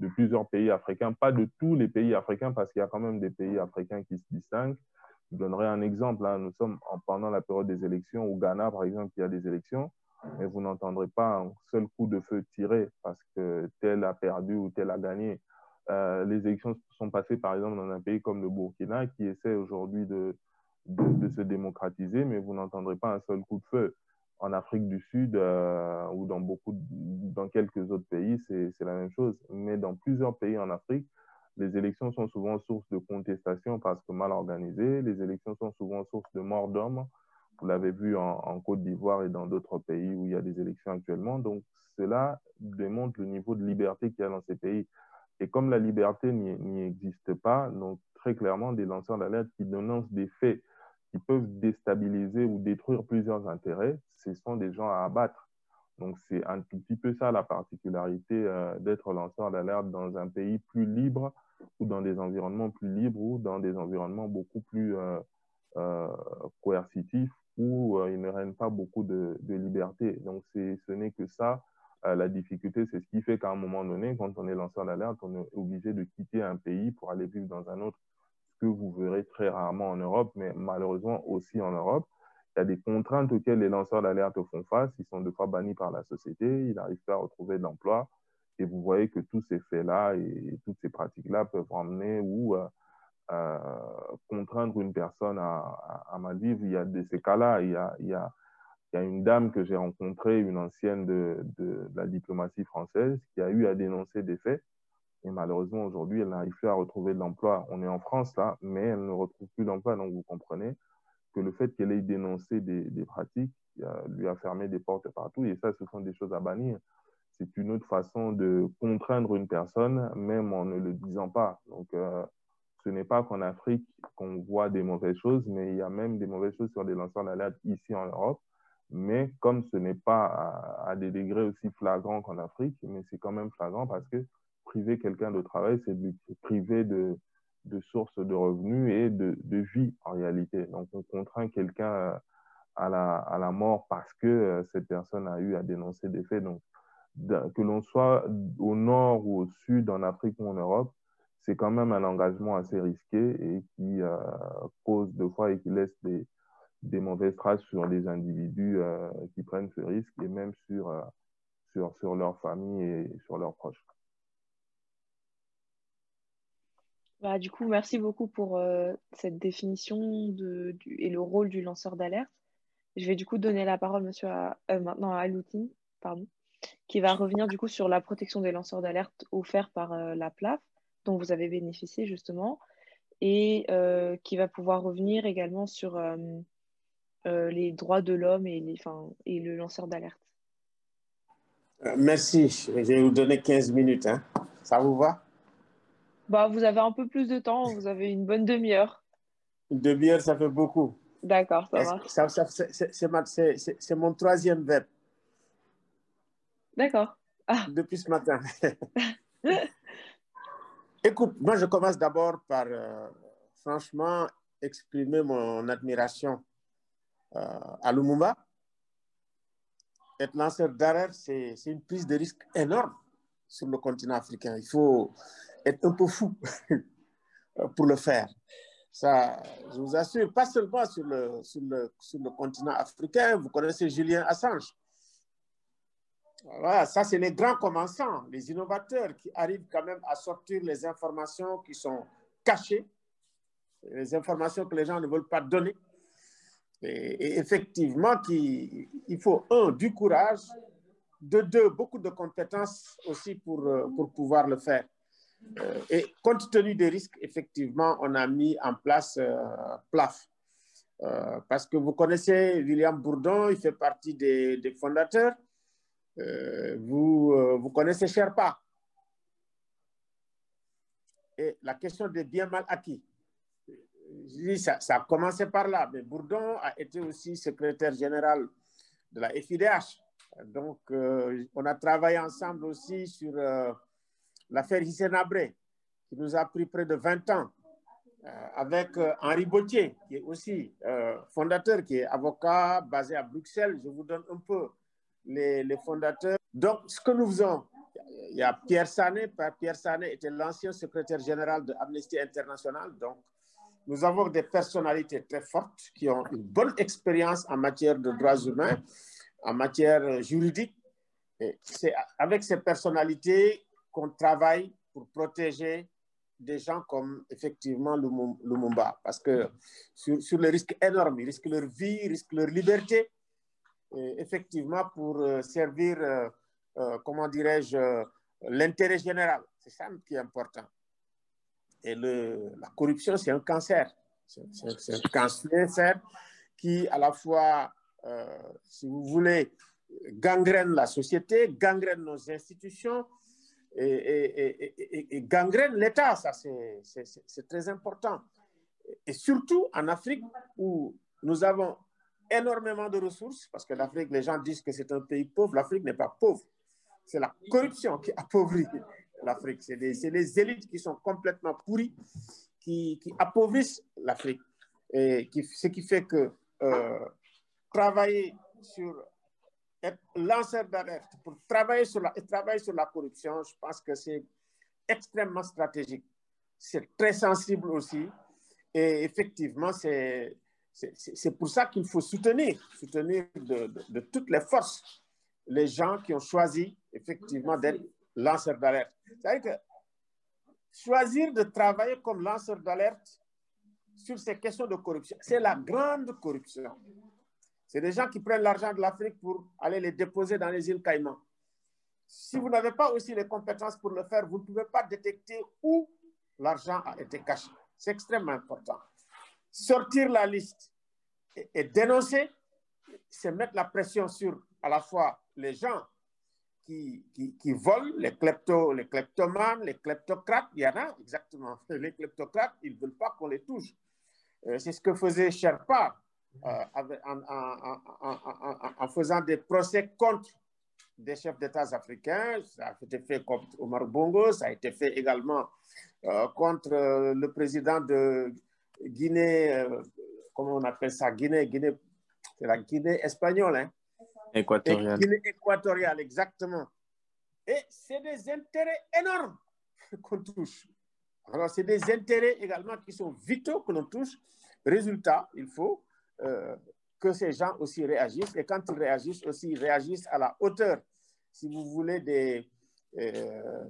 de plusieurs pays africains, pas de tous les pays africains, parce qu'il y a quand même des pays africains qui se distinguent. Je donnerai un exemple. Hein. Nous sommes pendant la période des élections. Au Ghana, par exemple, il y a des élections, mais vous n'entendrez pas un seul coup de feu tiré parce que tel a perdu ou tel a gagné. Euh, les élections sont passées, par exemple, dans un pays comme le Burkina, qui essaie aujourd'hui de, de, se démocratiser, mais vous n'entendrez pas un seul coup de feu en Afrique du Sud euh, ou dans beaucoup, dans quelques autres pays, c'est la même chose. Mais dans plusieurs pays en Afrique, les élections sont souvent source de contestation parce que mal organisées. Les élections sont souvent source de mort d'hommes. Vous l'avez vu en, Côte d'Ivoire et dans d'autres pays où il y a des élections actuellement. Donc, cela démontre le niveau de liberté qu'il y a dans ces pays. Et comme la liberté n'y existe pas, donc très clairement, des lanceurs d'alerte qui dénoncent des faits qui peuvent déstabiliser ou détruire plusieurs intérêts, ce sont des gens à abattre. Donc, c'est un tout petit peu ça la particularité euh, d'être lanceur d'alerte dans un pays plus libre ou dans des environnements plus libres ou dans des environnements beaucoup plus euh, euh, coercitifs où il ne règne pas beaucoup de, de liberté. Donc, ce n'est que ça. la difficulté, c'est ce qui fait qu'à un moment donné, quand on est lanceur d'alerte, on est obligé de quitter un pays pour aller vivre dans un autre que vous verrez très rarement en Europe, mais malheureusement aussi en Europe. Il y a des contraintes auxquelles les lanceurs d'alerte font face. Ils sont deux fois bannis par la société, ils n'arrivent pas à retrouver de l'emploi. Et vous voyez que tous ces faits-là et toutes ces pratiques-là peuvent emmener ou euh, euh, contraindre une personne à, à, mal vivre. Il y a de ces cas-là. Il, y a, une dame que j'ai rencontrée, une ancienne de, la diplomatie française, qui a eu à dénoncer des faits et malheureusement, aujourd'hui, elle n'arrive plus à retrouver de l'emploi. On est en France, là, mais elle ne retrouve plus d'emploi. Donc, vous comprenez que le fait qu'elle ait dénoncé des, pratiques lui a fermé des portes partout. Et ça, ce sont des choses à bannir. C'est une autre façon de contraindre une personne, même en ne le disant pas. Donc, euh, ce n'est pas qu'en Afrique qu'on voit des mauvaises choses, mais il y a même des mauvaises choses sur des lanceurs d'alerte ici en Europe. Mais comme ce n'est pas à, des degrés aussi flagrants qu'en Afrique, mais c'est quand même flagrant parce que priver quelqu'un de travail, c'est de priver de, de sources de revenus et de, vie en réalité. Donc, on contraint quelqu'un euh, à la, mort parce que euh, cette personne a eu à dénoncer des faits. Donc, que l'on soit au nord ou au sud, en Afrique ou en Europe, c'est quand même un engagement assez risqué et qui euh, cause de fois et qui laisse des, mauvaises traces sur les individus qui prennent ce risque et même sur, sur, sur leur famille et sur leurs proches. Bah, du coup, merci beaucoup pour euh, cette définition de, et le rôle du lanceur d'alerte. Je vais du coup donner la parole monsieur euh, maintenant à Aloutine, pardon, qui va revenir du coup sur la protection des lanceurs d'alerte offerte par euh, la PLAF, dont vous avez bénéficié justement, et qui va pouvoir revenir également sur les droits de l'homme et le lanceur d'alerte. Merci. Je vais vous donner 15 minutes. Hein. Ça vous va? Bah, vous avez un peu plus de temps, vous avez une bonne demi-heure. Une demi-heure, ça fait beaucoup. D'accord, ça va. C'est mon troisième verbe. D'accord. Ah. Depuis ce matin. Écoute, moi, je commence d'abord par, euh, franchement, exprimer mon admiration euh, à Lumumba. Être lanceur d'arrêt, c'est une prise de risque énorme sur le continent africain. Il faut, être un peu fou pour le faire. Ça, je vous assure, pas seulement sur le, sur le, sur le continent africain, vous connaissez Julien Assange. Voilà, ça, c'est les grands commençants, les innovateurs qui arrivent quand même à sortir les informations qui sont cachées les informations que les gens ne veulent pas donner. Et, effectivement, il faut, un, du courage, de deux, beaucoup de compétences aussi pour, euh, pour pouvoir le faire. Euh, et compte tenu des risques, effectivement, on a mis en place euh, PLAF. parce que vous connaissez William Bourdon, il fait partie des, fondateurs. vous, vous connaissez Sherpa. Et la question des biens mal acquis ça, a commencé par là, mais Bourdon a été aussi secrétaire général de la FIDH. Donc, euh, on a travaillé ensemble aussi sur euh, l'affaire Hissène Abré, qui nous a pris près de 20 ans, euh, avec Henri Bautier, qui est aussi fondateur, qui est avocat basé à Bruxelles. Je vous donne un peu les, les fondateurs. Donc, ce que nous faisons, il y a Pierre Sané. Pierre Sané était l'ancien secrétaire général de Amnesty International. Donc, nous avons des personnalités très fortes qui ont une bonne expérience en matière de droits humains, en matière juridique. C'est avec ces personnalités qu'on travaille pour protéger des gens comme effectivement Lumumba, parce que sur, sur le risque énorme, ils risquent leur vie, ils risquent leur liberté, effectivement pour euh, servir, euh, euh, comment dirais-je, l'intérêt général. C'est ça qui est important. Et le, la corruption, c'est un cancer. C'est un cancer qui, à la fois, si vous voulez, gangrène la société, gangrène nos institutions et, gangrène l'État. Ça, c'est très important. Et surtout en Afrique où nous avons énormément de ressources, parce que l'Afrique, les gens disent que c'est un pays pauvre. L'Afrique n'est pas pauvre. C'est la corruption qui appauvrit l'Afrique. C'est les, élites qui sont complètement pourries, qui, appauvrissent l'Afrique. Qui, ce qui fait que euh, travailler sur être lanceur d'alerte pour travailler sur, la, travailler sur la corruption, je pense que c'est extrêmement stratégique. C'est très sensible aussi. Et effectivement, c'est pour ça qu'il faut soutenir, soutenir de, de, de, toutes les forces les gens qui ont choisi effectivement d'être lanceur d'alerte. C'est-à-dire que choisir de travailler comme lanceur d'alerte sur ces questions de corruption, c'est la grande corruption. C'est des gens qui prennent l'argent de l'Afrique pour aller les déposer dans les îles Caïmans. Si vous n'avez pas aussi les compétences pour le faire, vous ne pouvez pas détecter où l'argent a été caché. C'est extrêmement important. Sortir la liste et, dénoncer, c'est mettre la pression sur à la fois les gens qui, qui, volent, les, klepto, les kleptomanes, les kleptocrates, il y en a exactement. Les kleptocrates, ils ne veulent pas qu'on les touche. Euh, c'est ce que faisait Sherpa euh, en, faisant des procès contre des chefs d'État africains. Ça a été fait contre Omar Bongo, ça a été fait également euh, contre le président de Guinée, comment on appelle ça? Guinée, Guinée c'est la Guinée espagnole, hein? Équatoriale. Guinée équatoriale, exactement. Et c'est des intérêts énormes qu'on touche. Alors, c'est des intérêts également qui sont vitaux que l'on touche. Résultat, il faut euh, que ces gens aussi réagissent. Et quand ils réagissent aussi, ils réagissent à la hauteur, si vous voulez, des, euh,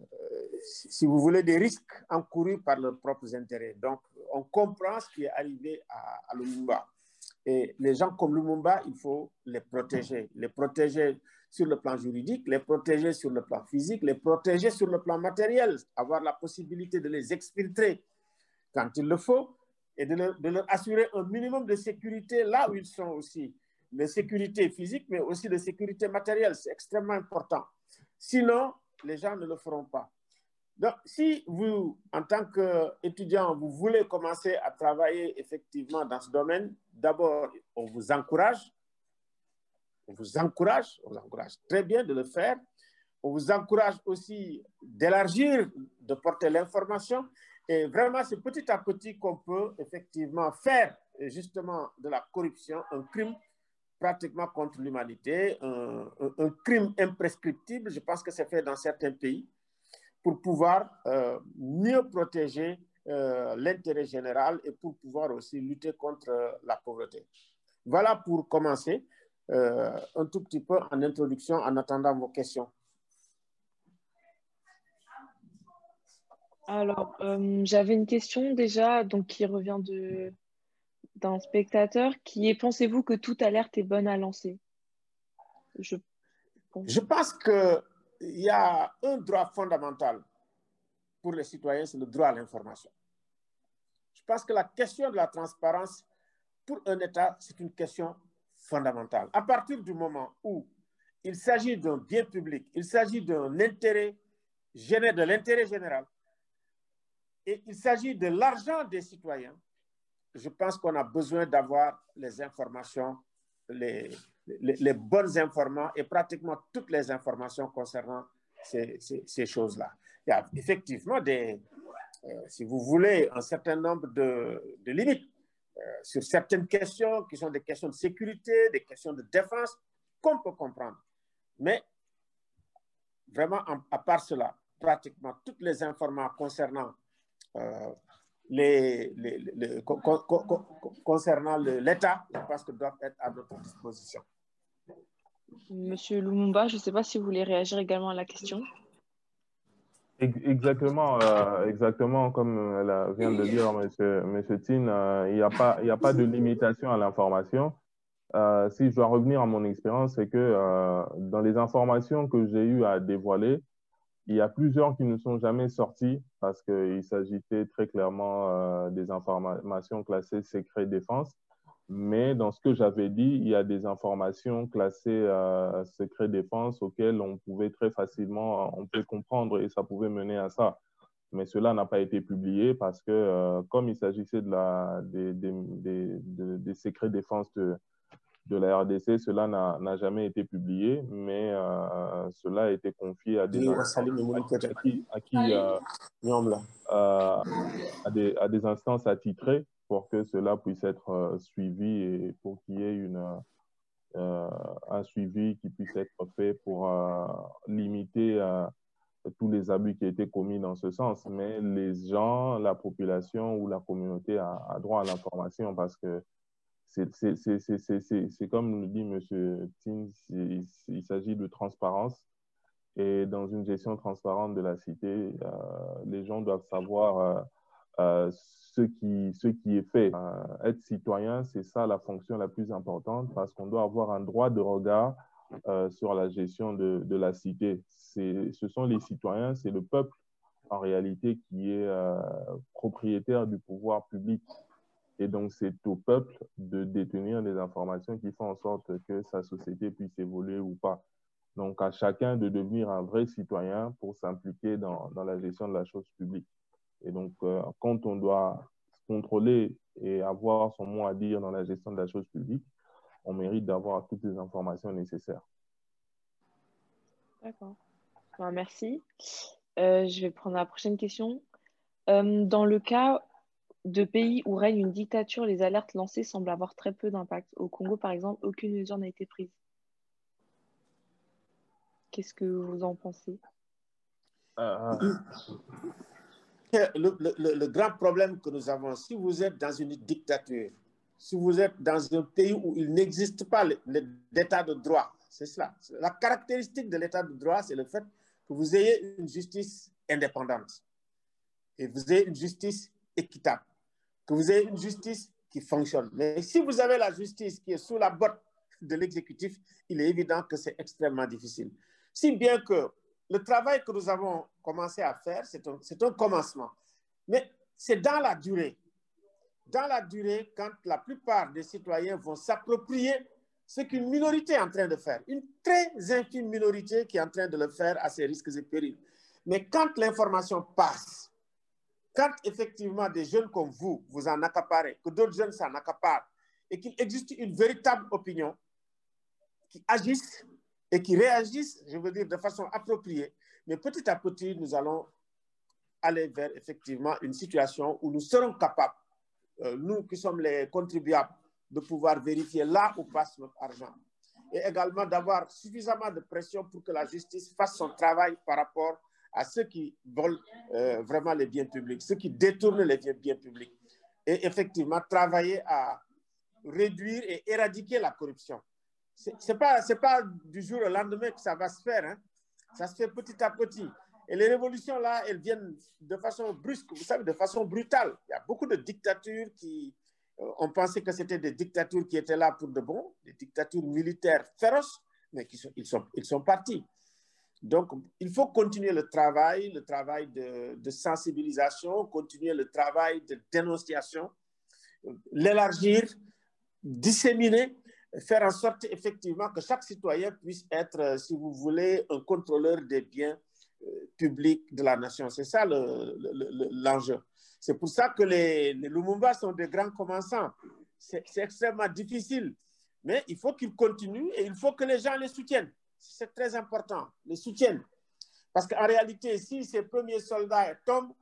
si vous voulez, des risques encourus par leurs propres intérêts. Donc, on comprend ce qui est arrivé à, à Lumumba. Et les gens comme Lumumba, il faut les protéger. Les protéger sur le plan juridique, les protéger sur le plan physique, les protéger sur le plan matériel, avoir la possibilité de les exfiltrer quand il le faut et de leur, assurer un minimum de sécurité là où ils sont aussi. De sécurité physique, mais aussi de sécurité matérielle. C'est extrêmement important. Sinon, les gens ne le feront pas. Donc, si vous, en tant qu'étudiant, vous voulez commencer à travailler effectivement dans ce domaine, d'abord, on vous encourage. On vous encourage, on vous encourage très bien de le faire. On vous encourage aussi d'élargir, de porter l'information. Et vraiment, c'est petit à petit qu'on peut effectivement faire justement de la corruption un crime pratiquement contre l'humanité, un, crime imprescriptible. Je pense que c'est fait dans certains pays pour pouvoir euh, mieux protéger euh, l'intérêt général et pour pouvoir aussi lutter contre euh, la pauvreté. Voilà pour commencer un tout petit peu en introduction en attendant vos questions. Alors, j'avais une question déjà donc, qui revient de, d'un spectateur qui est pensez-vous que toute alerte est bonne à lancer? Je, pense qu'il y a un droit fondamental pour les citoyens, c'est le droit à l'information. Je pense que la question de la transparence pour un État, c'est une question fondamentale. À partir du moment où il s'agit d'un bien public, il s'agit d'un intérêt de l'intérêt général, et il s'agit de l'argent des citoyens, je pense qu'on a besoin d'avoir les informations, les, les, bonnes informations et pratiquement toutes les informations concernant ces, choses-là. Il y a effectivement des, euh, si vous voulez, un certain nombre de, de limites euh, sur certaines questions qui sont des questions de sécurité, des questions de défense, qu'on peut comprendre. Mais vraiment, à part cela, pratiquement toutes les informations concernant euh, les, les, concernant l'État, je pense que doivent être à notre disposition. Monsieur Lumumba, je ne sais pas si vous voulez réagir également à la question. Exactement, euh, exactement comme elle vient de dire Monsieur, monsieur Tin, euh, il n'y a, pas, a pas de limitation à l'information. Euh, si je dois revenir à mon expérience, c'est que dans les informations que j'ai eu à dévoiler, il y a plusieurs qui ne sont jamais sortis parce qu'il s'agissait très clairement euh, des informations classées secret défense. Mais dans ce que j'avais dit, il y a des informations classées euh, secret défense auxquelles on pouvait très facilement, on peut comprendre et ça pouvait mener à ça. Mais cela n'a pas été publié parce que euh, comme il s'agissait de la, des, des, des, des secrets défense de, de la RDC, cela n'a jamais été publié, mais euh, cela a été confié à des, à, des, instances attitrées pour que cela puisse être euh, suivi et pour qu'il y ait une, euh, un suivi qui puisse être fait pour limiter tous les abus qui ont été commis dans ce sens. Mais les gens, la population ou la communauté a, a droit à l'information parce que c'est comme le dit M. Tin, il, s'agit de transparence. Et dans une gestion transparente de la cité, euh, les gens doivent savoir euh, euh, ce, qui, est fait. être citoyen, c'est ça la fonction la plus importante parce qu'on doit avoir un droit de regard sur la gestion de la cité. Ce sont les citoyens, c'est le peuple en réalité qui est propriétaire du pouvoir public. Et donc, c'est au peuple de détenir des informations qui font en sorte que sa société puisse évoluer ou pas. Donc, à chacun de devenir un vrai citoyen pour s'impliquer dans, dans, la gestion de la chose publique. Et donc, euh, quand on doit contrôler et avoir son mot à dire dans la gestion de la chose publique, on mérite d'avoir toutes les informations nécessaires. D'accord. Ben, merci. Euh, je vais prendre la prochaine question. Euh, dans le cas de pays où règne une dictature, les alertes lancées semblent avoir très peu d'impact. Au Congo, par exemple, aucune mesure n'a été prise. Qu'est-ce que vous en pensez? Euh, le, grand problème que nous avons, si vous êtes dans une dictature, si vous êtes dans un pays où il n'existe pas l'état de droit, c'est cela. La caractéristique de l'état de droit, c'est le fait que vous ayez une justice indépendante et vous ayez une justice équitable que vous ayez une justice qui fonctionne. Mais si vous avez la justice qui est sous la botte de l'exécutif, il est évident que c'est extrêmement difficile. Si bien que le travail que nous avons commencé à faire, c'est un, commencement. Mais c'est dans la durée. Dans la durée, quand la plupart des citoyens vont s'approprier ce qu'une minorité est en train de faire, une très infime minorité qui est en train de le faire à ses risques et périls. Mais quand l'information passe, quand effectivement des jeunes comme vous, vous en accaparez, que d'autres jeunes s'en accaparent, et qu'il existe une véritable opinion qui agisse et qui réagisse, je veux dire, de façon appropriée, mais petit à petit, nous allons aller vers effectivement une situation où nous serons capables, euh, nous qui sommes les contribuables, de pouvoir vérifier là où passe notre argent. Et également d'avoir suffisamment de pression pour que la justice fasse son travail par rapport à ceux qui volent euh, vraiment les biens publics, ceux qui détournent les biens, publics. Et effectivement, travailler à réduire et éradiquer la corruption. Ce n'est pas, pas du jour au lendemain que ça va se faire. Hein. Ça se fait petit à petit. Et les révolutions, là, elles viennent de façon brusque, vous savez, de façon brutale. Il y a beaucoup de dictatures qui, euh, on pensait que c'était des dictatures qui étaient là pour de bon, des dictatures militaires féroces, mais qui ils, sont, ils sont partis. Donc, il faut continuer le travail, le travail de, sensibilisation, continuer le travail de dénonciation, l'élargir, disséminer, faire en sorte effectivement que chaque citoyen puisse être, euh, si vous voulez, un contrôleur des biens euh, publics de la nation. C'est ça l'enjeu. Le, c'est pour ça que les, les, Lumumba sont des grands commençants. C'est extrêmement difficile, mais il faut qu'ils continuent et il faut que les gens les soutiennent. C'est très important, les soutiennent. Parce qu'en réalité, si ces premiers soldats tombent,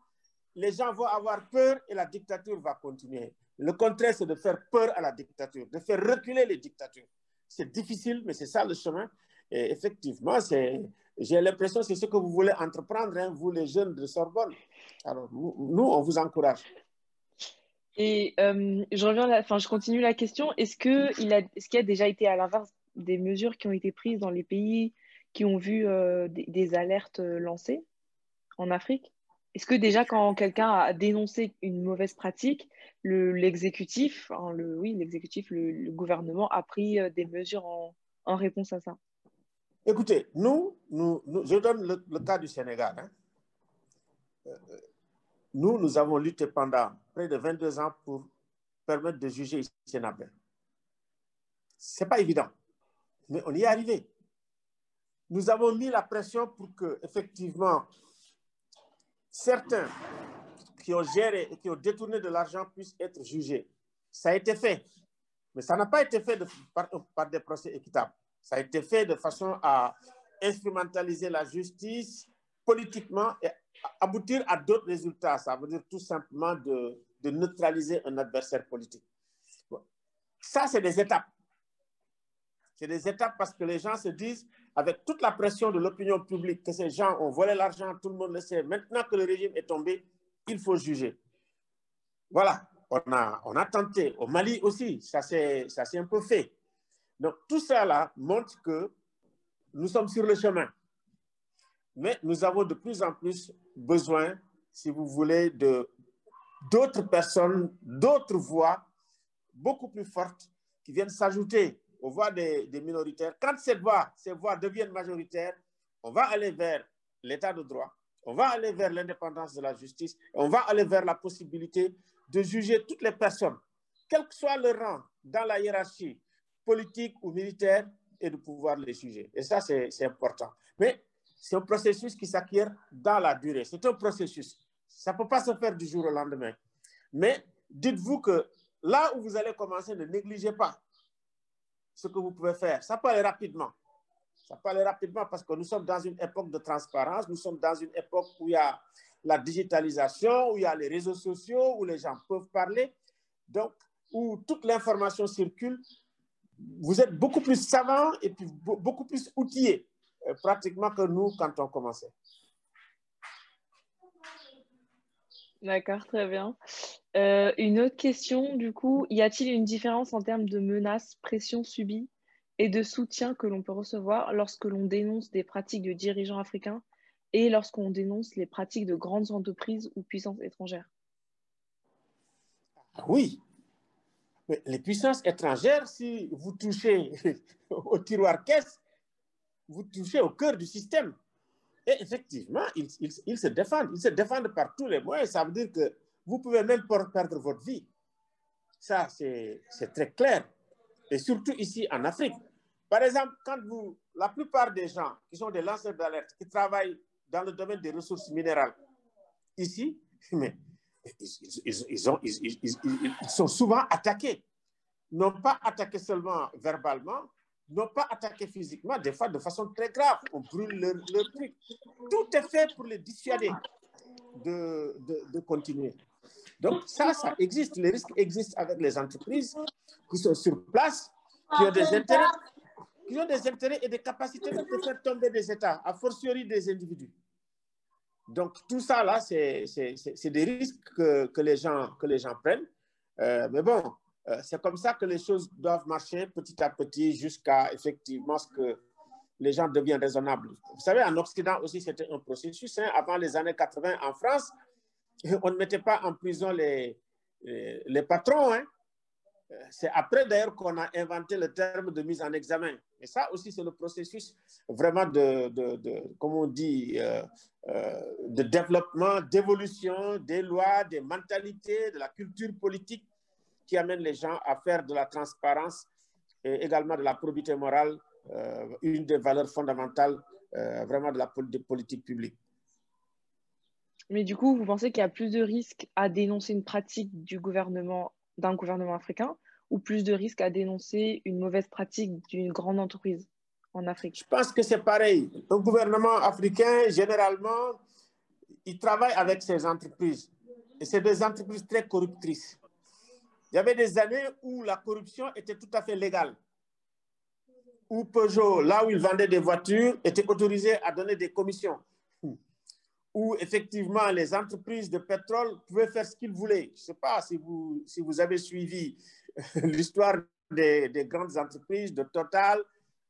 les gens vont avoir peur et la dictature va continuer. Le contraire, c'est de faire peur à la dictature, de faire reculer les dictatures. C'est difficile, mais c'est ça le chemin. Et effectivement, j'ai l'impression que c'est ce que vous voulez entreprendre, hein, vous les jeunes de Sorbonne. Alors, nous, on vous encourage. Et euh, je reviens, enfin, je continue la question. Est-ce qu'il a, est qu'il a déjà été à l'inverse des mesures qui ont été prises dans les pays qui ont vu euh, des, alertes euh, lancées en Afrique Est-ce que déjà quand quelqu'un a dénoncé une mauvaise pratique, l'exécutif, le, oui, l'exécutif, le, gouvernement a pris des mesures en, réponse à ça? Écoutez, nous, je donne le, cas du Sénégal. Hein. Euh, nous, nous avons lutté pendant près de 22 ans pour permettre de juger Sénabé. Ce n'est pas évident, mais on y est arrivé. Nous avons mis la pression pour que, effectivement, certains qui ont géré et qui ont détourné de l'argent puissent être jugés. Ça a été fait, mais ça n'a pas été fait par, des procès équitables. Ça a été fait de façon à instrumentaliser la justice politiquement et aboutir à d'autres résultats. Ça veut dire tout simplement de neutraliser un adversaire politique. Ça, c'est des étapes. C'est des étapes parce que les gens se disent, avec toute la pression de l'opinion publique, que ces gens ont volé l'argent, tout le monde le sait. Maintenant que le régime est tombé, il faut juger. Voilà, on a, on a tenté. Au Mali aussi, ça s'est un peu fait. Donc, tout ça là montre que nous sommes sur le chemin. Mais nous avons de plus en plus besoin, si vous voulez, d'autres personnes, d'autres voix beaucoup plus fortes qui viennent s'ajouter aux voix des, minoritaires. Quand cette voix, ces voix deviennent majoritaires, on va aller vers l'état de droit, on va aller vers l'indépendance de la justice, on va aller vers la possibilité de juger toutes les personnes, quel que soit leur rang dans la hiérarchie, politique ou militaire et de pouvoir les juger. Et ça, c'est important. Mais c'est un processus qui s'acquiert dans la durée. C'est un processus. Ça ne peut pas se faire du jour au lendemain. Mais dites-vous que là où vous allez commencer, ne négligez pas ce que vous pouvez faire. Ça peut aller rapidement. Ça peut aller rapidement parce que nous sommes dans une époque de transparence, nous sommes dans une époque où il y a la digitalisation, où il y a les réseaux sociaux, où les gens peuvent parler, donc où toute l'information circule vous êtes beaucoup plus savant et puis beaucoup plus outillé euh, pratiquement que nous quand on commençait. D'accord, très bien. Euh, une autre question, du coup, y a-t-il une différence en termes de menaces, pression subie et de soutien que l'on peut recevoir lorsque l'on dénonce des pratiques de dirigeants africains et lorsqu'on dénonce les pratiques de grandes entreprises ou puissances étrangères? Oui, les puissances étrangères, si vous touchez au tiroir caisse, vous touchez au cœur du système. Et effectivement, ils, se défendent. Ils se défendent par tous les moyens. Ça veut dire que vous pouvez même perdre votre vie. Ça, c'est très clair. Et surtout ici en Afrique. Par exemple, quand vous, la plupart des gens qui sont des lanceurs d'alerte, qui travaillent dans le domaine des ressources minérales, ici, mais ils, sont souvent attaqués. Non pas attaqués seulement verbalement, non pas attaqués physiquement, des fois de façon très grave. On brûle leur, truc. Tout est fait pour les dissuader de, de, de, continuer. Donc ça, ça existe. Les risques existent avec les entreprises qui sont sur place, qui ont des intérêts, qui ont des intérêts et des capacités de faire tomber des États, a fortiori des individus. Donc, tout ça, là, c'est des risques que, que, les gens, que les gens prennent. Euh, mais bon, euh, c'est comme ça que les choses doivent marcher petit à petit jusqu'à effectivement ce que les gens deviennent raisonnables. Vous savez, en Occident aussi, c'était un processus. Hein. Avant les années 80, en France, on ne mettait pas en prison les, les, patrons. Hein. C'est après d'ailleurs qu'on a inventé le terme de mise en examen. Et ça aussi, c'est le processus vraiment de, de, de comme on dit, euh, euh, de développement, d'évolution des lois, des mentalités, de la culture politique qui amène les gens à faire de la transparence et également de la probité morale euh, une des valeurs fondamentales vraiment de la politique publique. Mais du coup, vous pensez qu'il y a plus de risques à dénoncer une pratique du gouvernement, d'un gouvernement africain ou plus de risques à dénoncer une mauvaise pratique d'une grande entreprise en Afrique? Je pense que c'est pareil. Un gouvernement africain, généralement, il travaille avec ses entreprises. Et c'est des entreprises très corruptrices. Il y avait des années où la corruption était tout à fait légale. Où Peugeot, là où il vendait des voitures, était autorisé à donner des commissions où effectivement les entreprises de pétrole pouvaient faire ce qu'ils voulaient. Je ne sais pas si vous, si vous avez suivi l'histoire des, des, grandes entreprises, de Total,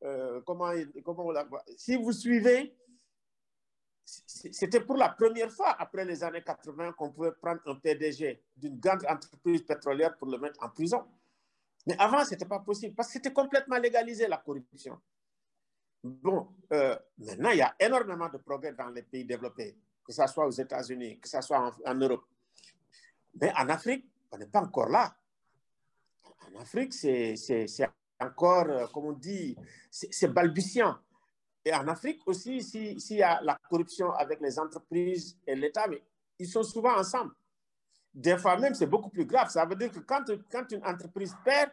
euh, comment, comment. Si vous suivez, c'était pour la première fois après les années 80 qu'on pouvait prendre un PDG d'une grande entreprise pétrolière pour le mettre en prison. Mais avant, ce n'était pas possible parce que c'était complètement légalisé la corruption. Bon, euh, maintenant, il y a énormément de progrès dans les pays développés que ce soit aux États-Unis, que ce soit en, Europe. Mais en Afrique, on n'est pas encore là. En Afrique, c'est encore, euh, comme on dit, c'est balbutiant. Et en Afrique aussi, s'il y a la corruption avec les entreprises et l'État, mais ils sont souvent ensemble. Des fois même, c'est beaucoup plus grave. Ça veut dire que quand, quand une entreprise perd,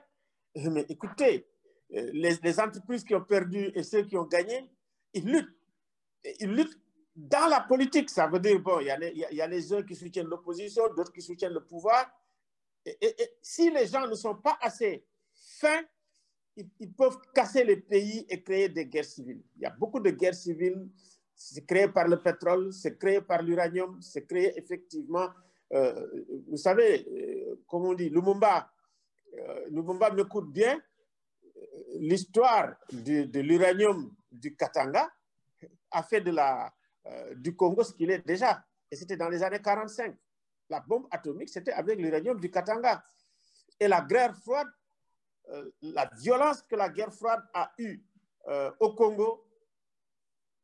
eh, mais écoutez, euh, les, les, entreprises qui ont perdu et ceux qui ont gagné, ils luttent. Ils luttent dans la politique, ça veut dire, bon, il y, a les uns qui soutiennent l'opposition, d'autres qui soutiennent le pouvoir. Et, si les gens ne sont pas assez fins, ils, peuvent casser les pays et créer des guerres civiles. Il y a beaucoup de guerres civiles, c'est créé par le pétrole, c'est créé par l'uranium, c'est créé effectivement, euh, vous savez, euh, comme on dit, Lumumba, euh, Lumumba m'écoute bien, l'histoire de, l'uranium du Katanga a fait de la, euh, du Congo ce qu'il est déjà. Et c'était dans les années 45. La bombe atomique, c'était avec l'uranium du Katanga. Et la guerre froide, la violence que la guerre froide a eue euh, au Congo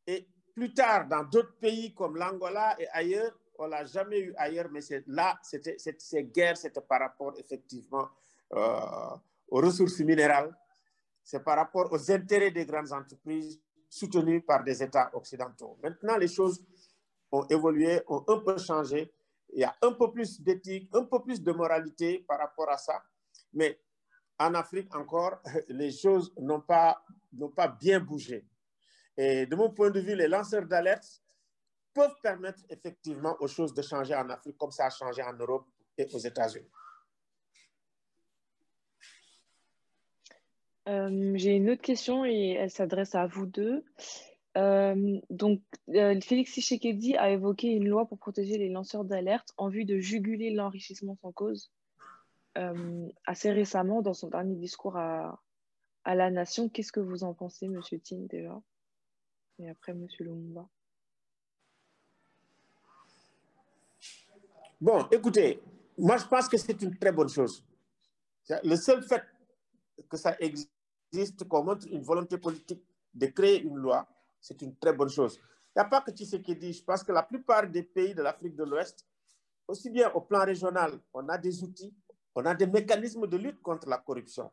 et plus tard dans d'autres pays comme l'Angola et ailleurs, on l'a jamais eu ailleurs, mais là, c'était, ces guerres, c'était par rapport effectivement aux ressources minérales, c'est par rapport aux intérêts des grandes entreprises, soutenus par des États occidentaux. Maintenant, les choses ont évolué, ont un peu changé. Il y a un peu plus d'éthique, un peu plus de moralité par rapport à ça. Mais en Afrique encore, les choses n'ont pas, bien bougé. Et de mon point de vue, les lanceurs d'alerte peuvent permettre effectivement aux choses de changer en Afrique comme ça a changé en Europe et aux États-Unis. Euh, j'ai une autre question et elle s'adresse à vous deux. Euh, donc, euh, Félix Tshisekedi a évoqué une loi pour protéger les lanceurs d'alerte en vue de juguler l'enrichissement sans cause. Assez récemment, dans son dernier discours à, à la nation, qu'est-ce que vous en pensez, Monsieur Tin, déjà? Et après, Monsieur Lumumba. Bon, écoutez, moi je pense que c'est une très bonne chose. Le seul fait que ça existe, qu'on montre une volonté politique de créer une loi, c'est une très bonne chose. Il n'y a pas que dit, je pense que la plupart des pays de l'Afrique de l'Ouest, aussi bien au plan régional, on a des outils, on a des mécanismes de lutte contre la corruption.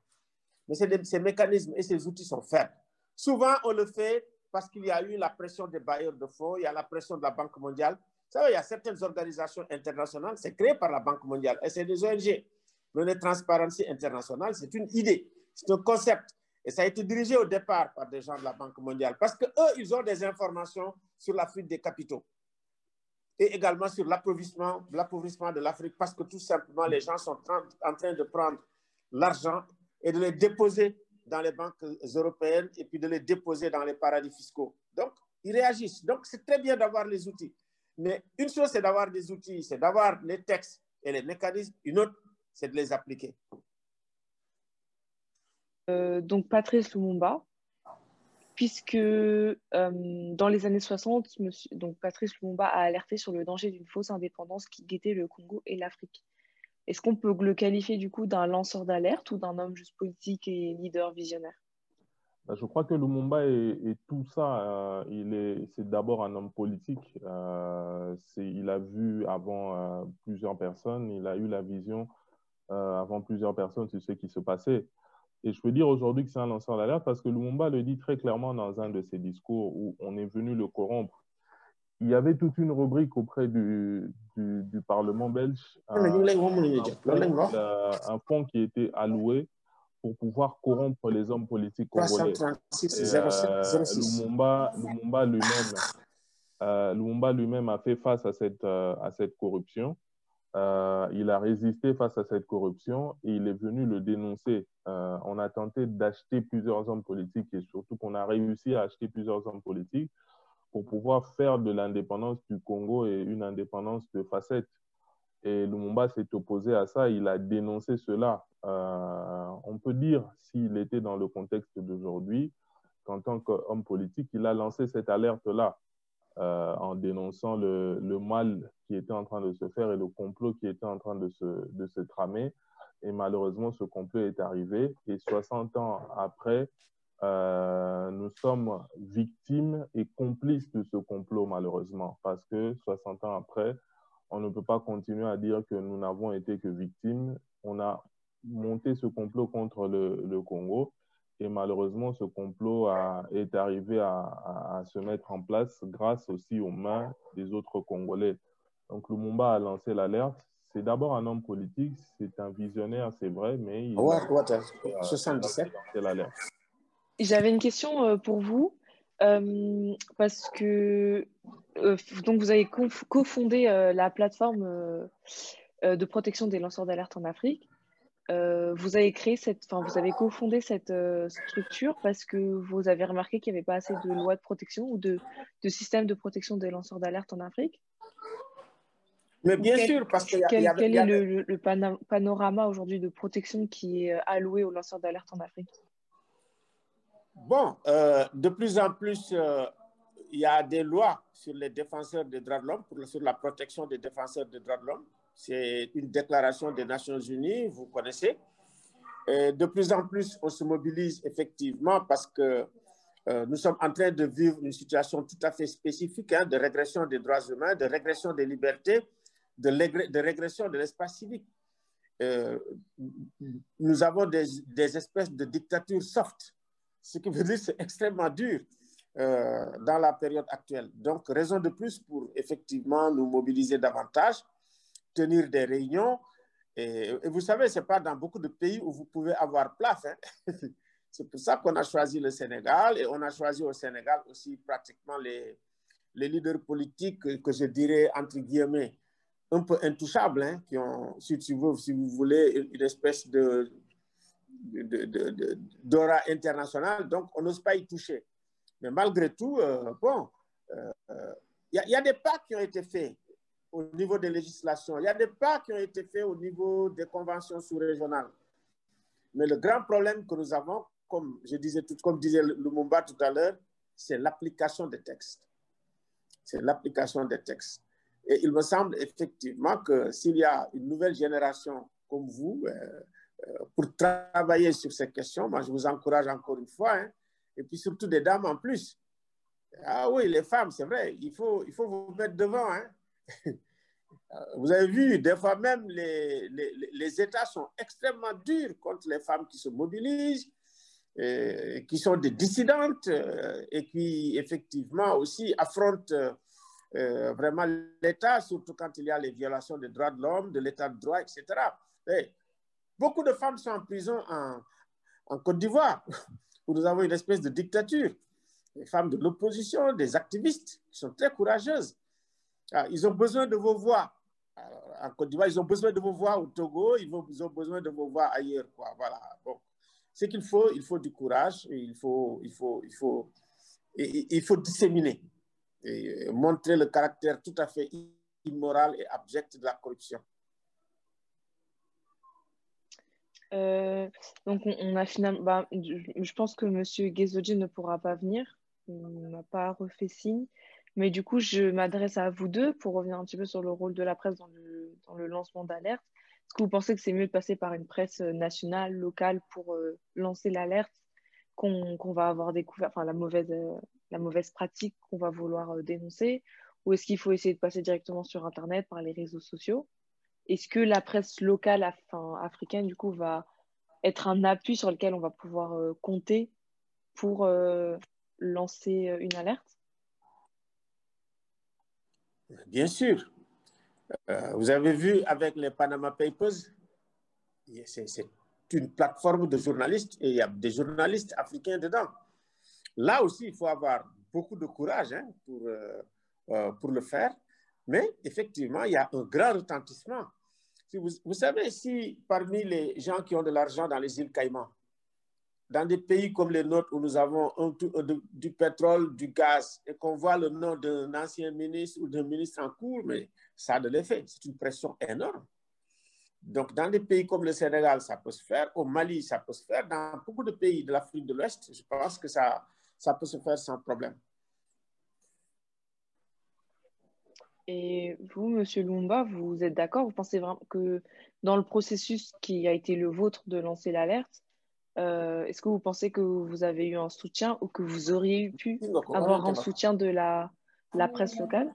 Mais ces mécanismes et ces outils sont faibles. Souvent, on le fait parce qu'il y a eu la pression des bailleurs de fonds, il y a la pression de la Banque mondiale. Savez, il y a certaines organisations internationales, c'est créé par la Banque mondiale et c'est des ONG. Le Transparency International, c'est une idée, c'est un concept. Et ça a été dirigé au départ par des gens de la Banque mondiale parce qu'eux, ils ont des informations sur la fuite des capitaux et également sur l'appauvrissement de l'Afrique parce que tout simplement, les gens sont en train de prendre l'argent et de les déposer dans les banques européennes et puis de les déposer dans les paradis fiscaux. Donc, ils réagissent. Donc, c'est très bien d'avoir les outils. Mais une chose, c'est d'avoir des outils, c'est d'avoir les textes et les mécanismes. Une autre, c'est de les appliquer. Euh, donc Patrice Lumumba puisque euh, dans les années 60, donc Patrice Lumumba a alerté sur le danger d'une fausse indépendance qui guettait le Congo et l'Afrique. Est-ce qu'on peut le qualifier du coup d'un lanceur d'alerte ou d'un homme juste politique et leader visionnaire? Bah, Je crois que Lumumba est, tout ça. Euh, il est, c'est d'abord un homme politique. Euh, il a vu avant plusieurs personnes, il a eu la vision avant plusieurs personnes sur ce qui se passait. Et je peux dire aujourd'hui que c'est un lanceur d'alerte parce que Lumumba le dit très clairement dans un de ses discours où on est venu le corrompre. Il y avait toute une rubrique auprès du, du, Parlement belge, un, un, fonds qui était alloué pour pouvoir corrompre les hommes politiques congolais. Euh, Lumumba, Lumumba lui-même euh, Lumumba lui-même a fait face à cette, euh, à cette corruption. Euh, il a résisté face à cette corruption et il est venu le dénoncer. Euh, on a tenté d'acheter plusieurs hommes politiques et surtout qu'on a réussi à acheter plusieurs hommes politiques pour pouvoir faire de l'indépendance du Congo et une indépendance de facettes. Et Lumumba s'est opposé à ça, il a dénoncé cela. Euh, on peut dire, s'il était dans le contexte d'aujourd'hui, qu'en tant qu'homme politique, il a lancé cette alerte-là. Euh, en dénonçant le, mal qui était en train de se faire et le complot qui était en train de se tramer. Et malheureusement, ce complot est arrivé. Et 60 ans après, euh, nous sommes victimes et complices de ce complot, malheureusement, parce que 60 ans après, on ne peut pas continuer à dire que nous n'avons été que victimes. On a monté ce complot contre le, Congo et malheureusement, ce complot est arrivé à, se mettre en place grâce aussi aux mains des autres Congolais. Donc Lumumba a lancé l'alerte. C'est d'abord un homme politique, c'est un visionnaire, c'est vrai, mais il ouais, a, 77. l'alerte. J'avais une question euh, pour vous, euh, parce que euh, donc vous avez cofondé euh, la plateforme euh, de protection des lanceurs d'alerte en Afrique. Euh, vous avez créé cette, enfin, vous avez cofondé cette euh, structure parce que vous avez remarqué qu'il n'y avait pas assez de lois de protection ou de, de systèmes de protection des lanceurs d'alerte en Afrique Mais bien sûr, parce que quel, quel est le, le, panorama aujourd'hui de protection qui est euh, alloué aux lanceurs d'alerte en Afrique? Bon, euh, de plus en plus, euh, il y a des lois sur les défenseurs des droits de l'homme, sur la protection des défenseurs des droits de l'homme. C'est une déclaration des Nations Unies, vous connaissez. Et de plus en plus, on se mobilise effectivement parce que euh, nous sommes en train de vivre une situation tout à fait spécifique hein, de régression des droits humains, de régression des libertés, de, régression de l'espace civique. Euh, nous avons des, espèces de dictatures soft, ce qui veut dire que c'est extrêmement dur euh, dans la période actuelle. Donc, raison de plus pour effectivement nous mobiliser davantage tenir des réunions. Et, vous savez, ce n'est pas dans beaucoup de pays où vous pouvez avoir place. Hein. C'est pour ça qu'on a choisi le Sénégal et on a choisi au Sénégal aussi pratiquement les leaders politiques que je dirais, entre guillemets, un peu intouchables, hein, qui ont, si, tu veux, si vous voulez, une espèce de, d'aura international, donc on n'ose pas y toucher. Mais malgré tout, euh, bon, il euh, euh, y, y, a des pas qui ont été faits au niveau des législations. Il y a des pas qui ont été faits au niveau des conventions sous-régionales. Mais le grand problème que nous avons, comme je disais tout, comme disait Lumumba tout à l'heure, c'est l'application des textes. C'est l'application des textes. Et il me semble effectivement que s'il y a une nouvelle génération comme vous, euh, euh, pour travailler sur ces questions, moi je vous encourage encore une fois, hein, et puis surtout des dames en plus. Ah oui, les femmes, c'est vrai, il faut, il faut vous mettre devant. Hein. Vous avez vu, des fois même, les, les, États sont extrêmement durs contre les femmes qui se mobilisent, et, qui sont des dissidentes euh, et qui, effectivement, aussi affrontent euh, vraiment l'État, surtout quand il y a les violations des droits de l'homme, de l'État de droit, etc. Et beaucoup de femmes sont en prison en, Côte d'Ivoire, où nous avons une espèce de dictature. Les femmes de l'opposition, des activistes qui sont très courageuses. Ah, ils ont besoin de vos voix. En Côte d'Ivoire, ils ont besoin de vos voix au Togo, ils ont besoin de vos voix ailleurs. Voilà. Bon. Ce qu'il faut, il faut du courage, il faut, il faut, il faut, il faut disséminer et montrer le caractère tout à fait immoral et abject de la corruption. donc, on, a finalement. Bah, je, pense que M. Gezoji ne pourra pas venir. Il n'a pas refait signe. Mais du coup, je m'adresse à vous deux pour revenir un petit peu sur le rôle de la presse dans le, lancement d'alerte. Est-ce que vous pensez que c'est mieux de passer par une presse nationale, locale, pour lancer l'alerte qu'on va avoir découvert, enfin la mauvaise, la mauvaise pratique qu'on va vouloir dénoncer Ou est-ce qu'il faut essayer de passer directement sur Internet, par les réseaux sociaux? Est-ce que la presse locale africaine, du coup, va être un appui sur lequel on va pouvoir euh, compter pour euh, lancer euh, une alerte? Bien sûr. vous avez vu avec les Panama Papers, c'est une plateforme de journalistes et il y a des journalistes africains dedans. Là aussi, il faut avoir beaucoup de courage hein, pour, pour le faire. Mais effectivement, il y a un grand retentissement vous, savez, si parmi les gens qui ont de l'argent dans les îles Caïmans, dans des pays comme les nôtres où nous avons du pétrole, du gaz, et qu'on voit le nom d'un ancien ministre ou d'un ministre en cours, mais ça a de l'effet. C'est une pression énorme. Donc, dans des pays comme le Sénégal, ça peut se faire. Au Mali, ça peut se faire. Dans beaucoup de pays de l'Afrique de l'Ouest, je pense que ça, ça peut se faire sans problème. Et vous, Monsieur Lumba, vous êtes d'accord? Vous pensez vraiment que dans le processus qui a été le vôtre de lancer l'alerte, euh, est-ce que vous pensez que vous avez eu un soutien ou que vous auriez pu avoir un soutien de la, la presse locale?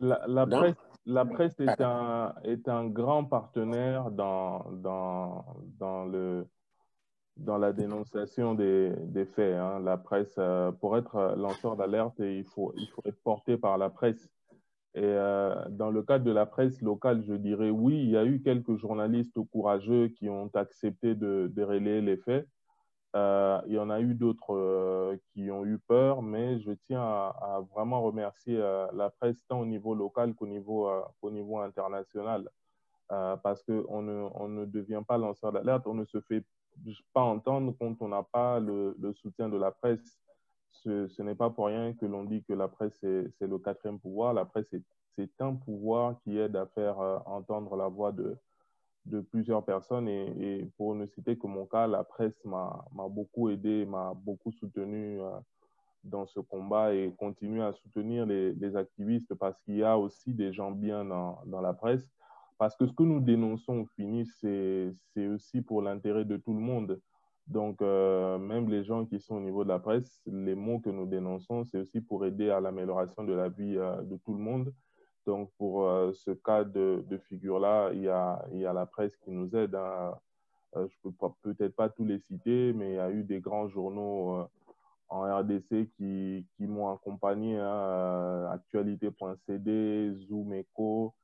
La, presse, la presse est, un, est un grand partenaire dans, dans, dans, le, dans la dénonciation des, faits. Hein. La presse, euh, pour être lanceur d'alerte, il faut, être porté par la presse. Et euh, dans le cadre de la presse locale, je dirais oui, il y a eu quelques journalistes courageux qui ont accepté de, de relayer les faits. Euh, il y en a eu d'autres euh, qui ont eu peur, mais je tiens à, vraiment remercier euh, la presse tant au niveau local qu'au niveau, euh, au niveau international. Euh, parce qu'on ne, ne devient pas lanceur d'alerte, on ne se fait pas entendre quand on n'a pas le, soutien de la presse ce, n'est pas pour rien que l'on dit que la presse, c'est le quatrième pouvoir. La presse, c'est un pouvoir qui aide à faire euh, entendre la voix de, plusieurs personnes. Et, pour ne citer que mon cas, la presse m'a beaucoup aidé, m'a beaucoup soutenu euh, dans ce combat et continue à soutenir les, activistes parce qu'il y a aussi des gens bien dans, la presse. Parce que ce que nous dénonçons au fini, c'est aussi pour l'intérêt de tout le monde. Donc, euh, même les gens qui sont au niveau de la presse, les mots que nous dénonçons, c'est aussi pour aider à l'amélioration de la vie euh, de tout le monde. Donc, pour euh, ce cas de, figure-là, il, y a, il y a la presse qui nous aide. Hein. Je peux peut-être pas tous les citer, mais il y a eu des grands journaux en RDC qui, qui m'ont accompagné. Hein, Actualité.cd, Zoom Echo,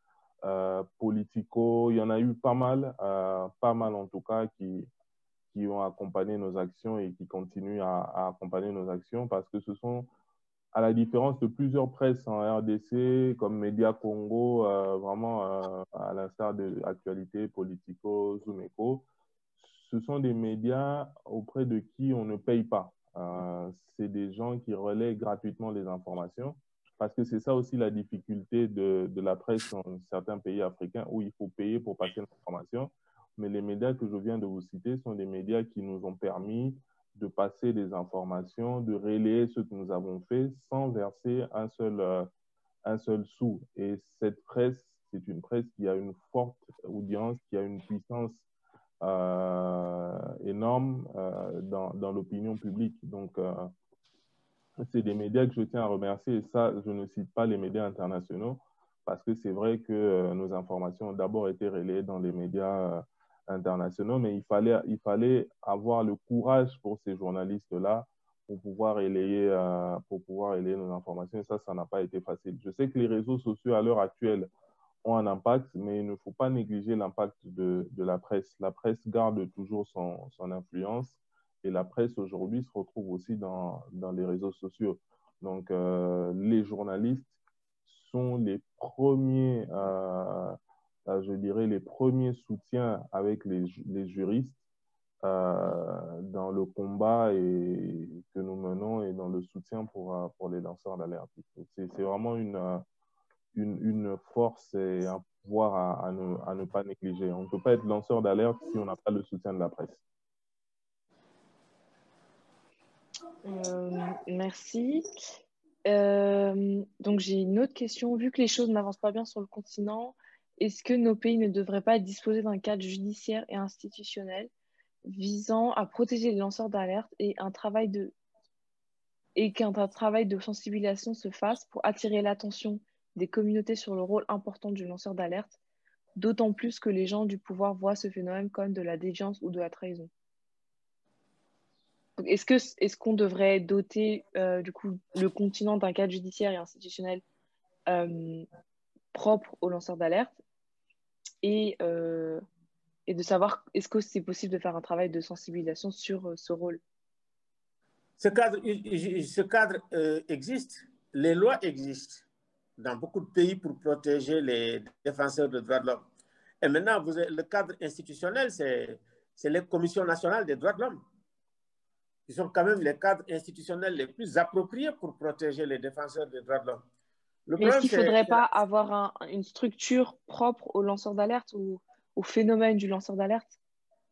Politico, il y en a eu pas mal, pas mal en tout cas, qui, qui ont accompagné nos actions et qui continuent à, accompagner nos actions parce que ce sont, à la différence de plusieurs presses en RDC, comme Média Congo, euh, vraiment euh, à l'instar de Actualité, Politico, Zoomeco, ce sont des médias auprès de qui on ne paye pas. Euh, c'est des gens qui relaient gratuitement les informations parce que c'est ça aussi la difficulté de, la presse dans certains pays africains où il faut payer pour passer l'information mais les médias que je viens de vous citer sont des médias qui nous ont permis de passer des informations, de relayer ce que nous avons fait sans verser un seul, euh, un seul sou. Et cette presse, c'est une presse qui a une forte audience, qui a une puissance euh, énorme euh, dans, dans l'opinion publique. Donc, c'est des médias que je tiens à remercier. Et ça, je ne cite pas les médias internationaux parce que c'est vrai que euh, nos informations ont d'abord été relayées dans les médias euh, internationaux, mais il fallait, il fallait avoir le courage pour ces journalistes-là pour pouvoir relayer, euh, pour pouvoir relayer nos informations. Et ça, ça n'a pas été facile. Je sais que les réseaux sociaux à l'heure actuelle ont un impact, mais il ne faut pas négliger l'impact de, la presse. La presse garde toujours son influence et la presse aujourd'hui se retrouve aussi dans, les réseaux sociaux. Donc, euh, les journalistes sont les premiers euh, euh, je dirais, les premiers soutiens avec les, juristes dans le combat que nous menons et dans le soutien pour, les lanceurs d'alerte. C'est vraiment une, force et un ne, à, ne, pas négliger. On ne peut pas être lanceur d'alerte si on n'a pas le soutien de la presse. Euh, merci. Euh, donc j'ai une autre question. Vu que les choses n'avancent pas bien sur le continent, est-ce que nos pays ne devraient pas disposer d'un cadre judiciaire et institutionnel visant à protéger les lanceurs d'alerte et un travail de et qu'un travail de sensibilisation se fasse pour attirer l'attention des communautés sur le rôle important du lanceur d'alerte, d'autant plus que les gens du pouvoir voient ce phénomène comme de la défiance ou de la trahison? Est-ce que est-ce qu'on devrait doter euh, du coup le continent d'un cadre judiciaire et institutionnel euh, propre aux lanceurs d'alerte et, euh, et de savoir est-ce que c'est possible de faire un travail de sensibilisation sur ce rôle? Ce cadre, ce cadre existe, les lois existent dans beaucoup de pays pour protéger les défenseurs des droits de l'homme. Et maintenant, le cadre institutionnel, c'est les commissions nationales des droits de l'homme qui sont quand même les cadres institutionnels les plus appropriés pour protéger les défenseurs des droits de l'homme. Est-ce qu'il ne faudrait pas avoir une structure propre aux lanceurs d'alerte ou au phénomène du lanceur d'alerte?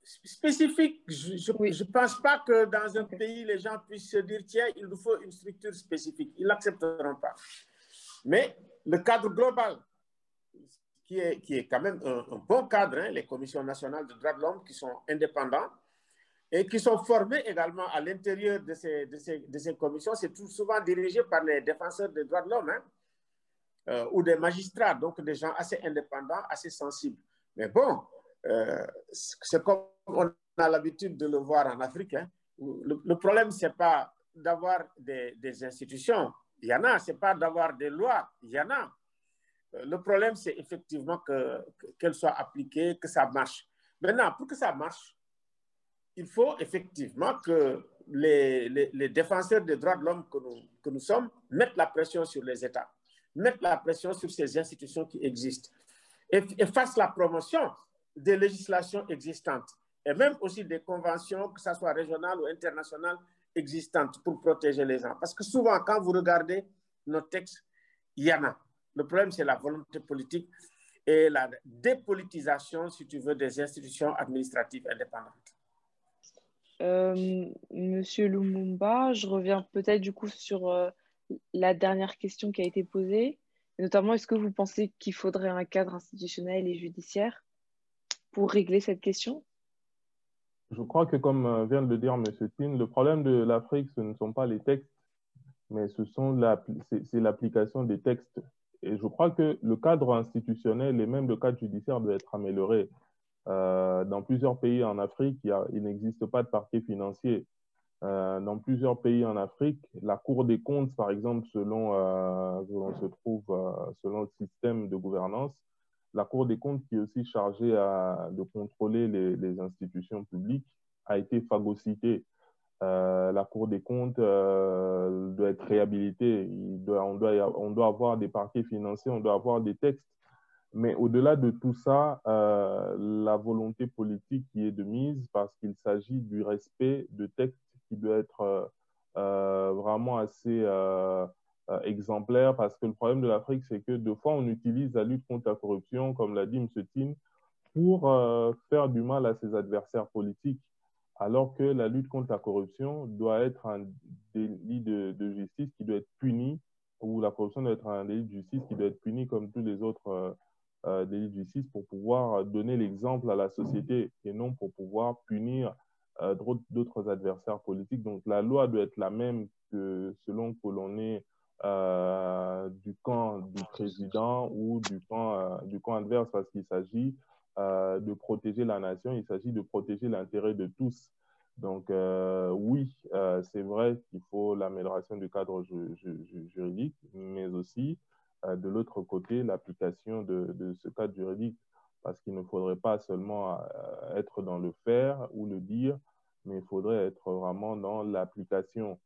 Spécifique, je ne pense pas que dans un pays, les gens puissent se dire, tiens, il nous faut une structure spécifique. Ils ne l'accepteront pas. Mais le cadre global, qui est, qui est quand même un, bon cadre, hein, les commissions nationales de droits de l'homme qui sont indépendants, et qui sont formés également à l'intérieur de ces, commissions. C'est souvent dirigé par les défenseurs des droits de l'homme hein, euh, ou des magistrats, donc des gens assez indépendants, assez sensibles. Mais bon, euh, c'est comme on a l'habitude de le voir en Afrique. Hein. Le, problème, ce n'est pas d'avoir des, institutions, il y en a, ce n'est pas d'avoir des lois, il y en a. Euh, le problème, c'est effectivement qu'elles que, soient appliquées, que ça marche. Maintenant, pour que ça marche, il faut effectivement que les, défenseurs des droits de l'homme que nous, que nous sommes mettent la pression sur les États, mettent la pression sur ces institutions qui existent et, fassent la promotion des législations existantes et même aussi des conventions, que ce soit régionales ou internationales, existantes pour protéger les gens. Parce que souvent, quand vous regardez nos textes, il y en a. Le problème, c'est la volonté politique et la dépolitisation, si tu veux, des institutions administratives indépendantes. Euh, Monsieur Lumumba, je reviens peut-être du coup sur euh, la dernière question qui a été posée. notamment, est-ce que vous pensez qu'il faudrait un cadre institutionnel et judiciaire pour régler cette question? Je crois que, comme euh, vient de le dire M. Tin, le problème de l'Afrique, ce ne sont pas les textes, mais ce sont c'est l'application des textes. Et je crois que le cadre institutionnel et même le cadre judiciaire doit être amélioré. Euh, dans plusieurs pays en Afrique, il, n'existe pas de parquet financier. Euh, dans plusieurs pays en Afrique, la Cour des comptes, par exemple, selon euh, selon le système de gouvernance, la Cour des comptes, qui est aussi chargée de contrôler les, institutions publiques, a été phagocytée. la Cour des comptes doit être réhabilitée. On doit avoir des parquets financiers, on doit avoir des textes mais au-delà de tout ça, euh, la volonté politique qui est de mise parce qu'il s'agit du respect de textes qui doit être euh, euh vraiment assez euh, exemplaire parce que le problème de l'Afrique, c'est que deux fois, on utilise la lutte contre la corruption, comme l'a dit M. Tin, pour faire du mal à ses adversaires politiques, alors que la lutte contre la corruption doit être un délit de, de justice qui doit être puni, ou la corruption doit être un délit de justice qui doit être puni comme tous les autres euh, délit de justice pour pouvoir donner l'exemple à la société et non pour pouvoir punir euh, d'autres adversaires politiques. Donc la loi doit être la même que selon que l'on est euh, du camp du président ou du camp, du camp adverse parce qu'il s'agit de protéger la nation, il s'agit de protéger l'intérêt de tous. Donc oui, c'est vrai qu'il faut l'amélioration du cadre juridique, mais aussi euh, de l'autre côté l'application de, ce cadre juridique, parce qu'il ne faudrait pas seulement euh, être dans le faire ou le dire, mais il faudrait être vraiment dans l'application.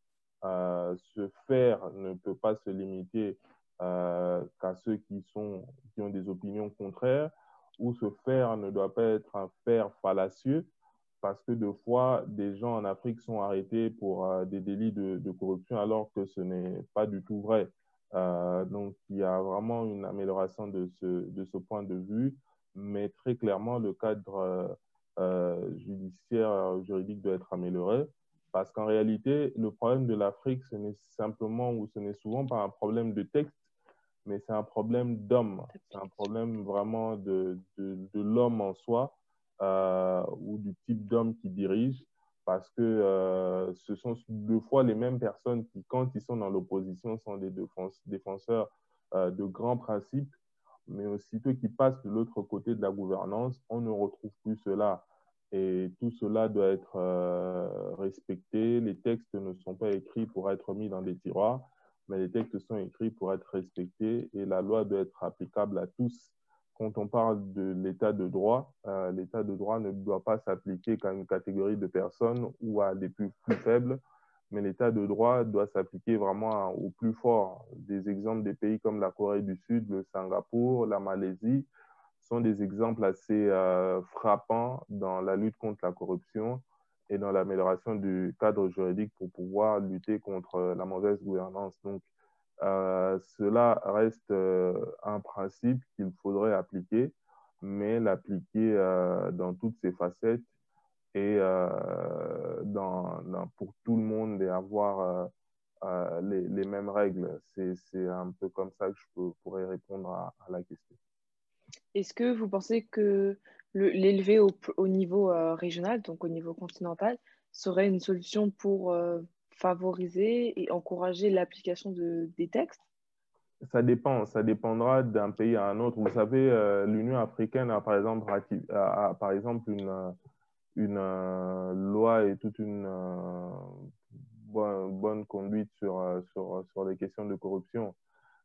Euh, ce faire ne peut pas se limiter euh, qu'à ceux qui, sont, qui ont des opinions contraires, ou ce faire ne doit pas être un faire fallacieux, parce que deux fois, des gens en Afrique sont arrêtés pour euh, des délits de, corruption alors que ce n'est pas du tout vrai. Donc, il y a vraiment une amélioration de ce, de ce point de vue, mais très clairement, le cadre judiciaire, juridique doit être amélioré. Parce qu'en réalité, le problème de l'Afrique, ce n'est simplement ou ce n'est souvent pas un problème de texte, mais c'est un problème d'homme. C'est un problème vraiment de, de, de l'homme en soi euh, ou du type d'homme qui dirige. Parce que euh, ce sont deux fois les mêmes personnes qui, quand ils sont dans l'opposition, sont des défenseurs euh, de grands principes, mais aussitôt qu'ils passent de l'autre côté de la gouvernance, on ne retrouve plus cela. Et tout cela doit être euh, respecté. Les textes ne sont pas écrits pour être mis dans des tiroirs, mais les textes sont écrits pour être respectés et la loi doit être applicable à tous. Quand on parle de l'état de droit, euh, l'état de droit ne doit pas s'appliquer qu'à une catégorie de personnes ou à des plus, faibles, mais l'état de droit doit s'appliquer vraiment aux plus forts. Des exemples des pays comme la Corée du Sud, le Singapour, la Malaisie, sont des exemples assez euh, frappants dans la lutte contre la corruption et dans l'amélioration du cadre juridique pour pouvoir lutter contre la mauvaise gouvernance. Euh, cela reste euh, un principe qu'il faudrait appliquer, mais l'appliquer dans toutes ses facettes et pour tout le monde et avoir les, mêmes règles. C'est un peu comme ça que je pourrais répondre à, la question. Est-ce que vous pensez que l'élever au, au, niveau euh, régional, donc au niveau continental, serait une solution pour euh, favoriser et encourager l'application de, des textes? Ça dépend, ça dépendra d'un pays à un autre. Vous savez, euh, l'Union africaine a par exemple, par exemple une, une loi et toute une bonne, bonne, conduite sur, sur, sur les questions de corruption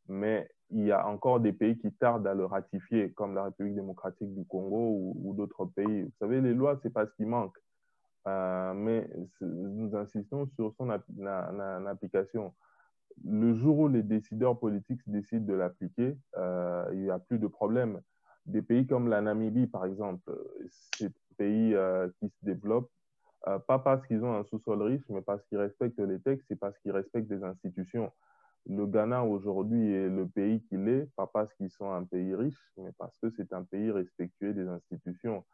mais il y a encore des pays qui tardent à le ratifier, comme la République démocratique du Congo ou, d'autres pays. Vous savez, les lois, c'est pas ce qui manque, euh, mais nous insistons sur son application. Le jour où les décideurs politiques décident de l'appliquer, euh, il n'y a plus de problème. Des pays comme la Namibie, par exemple, c'est un pays euh, qui se développe, euh, pas parce qu'ils ont un sous-sol riche, mais parce qu'ils respectent les textes et parce qu'ils respectent des institutions le Ghana aujourd'hui est le pays qu'il est, pas parce qu'ils sont un pays riche, mais parce que c'est un pays respectueux des institutions.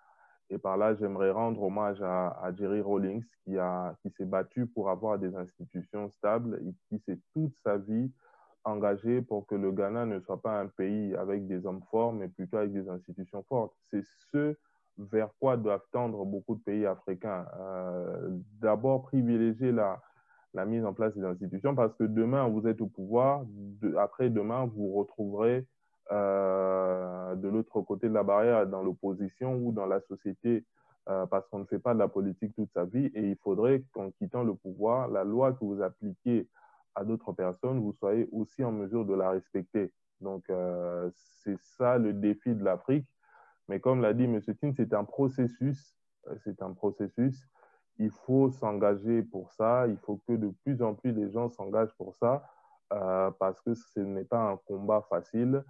Et par là, j'aimerais rendre hommage à, Jerry Rawlings, qui, qui s'est battu pour avoir des institutions stables et qui s'est toute sa vie engagé pour que le Ghana ne soit pas un pays avec des hommes forts, mais plutôt avec des institutions fortes. C'est ce vers quoi doivent tendre beaucoup de pays africains. Euh, D'abord, privilégier la, la mise en place des institutions parce que demain, vous êtes au pouvoir, après demain, vous retrouverez euh, de l'autre côté de la barrière dans l'opposition ou dans la société euh, parce qu'on ne fait pas de la politique toute sa vie et il faudrait qu'en quittant le pouvoir, la loi que vous appliquez à d'autres personnes, vous soyez aussi en mesure de la respecter. Donc, euh, c'est ça le défi de l'Afrique. Mais comme l'a dit M. Tin, c'est un processus. C'est un processus il faut s'engager pour ça. Il faut que de plus en plus de gens s'engagent pour ça parce que ce n'est pas un combat facile.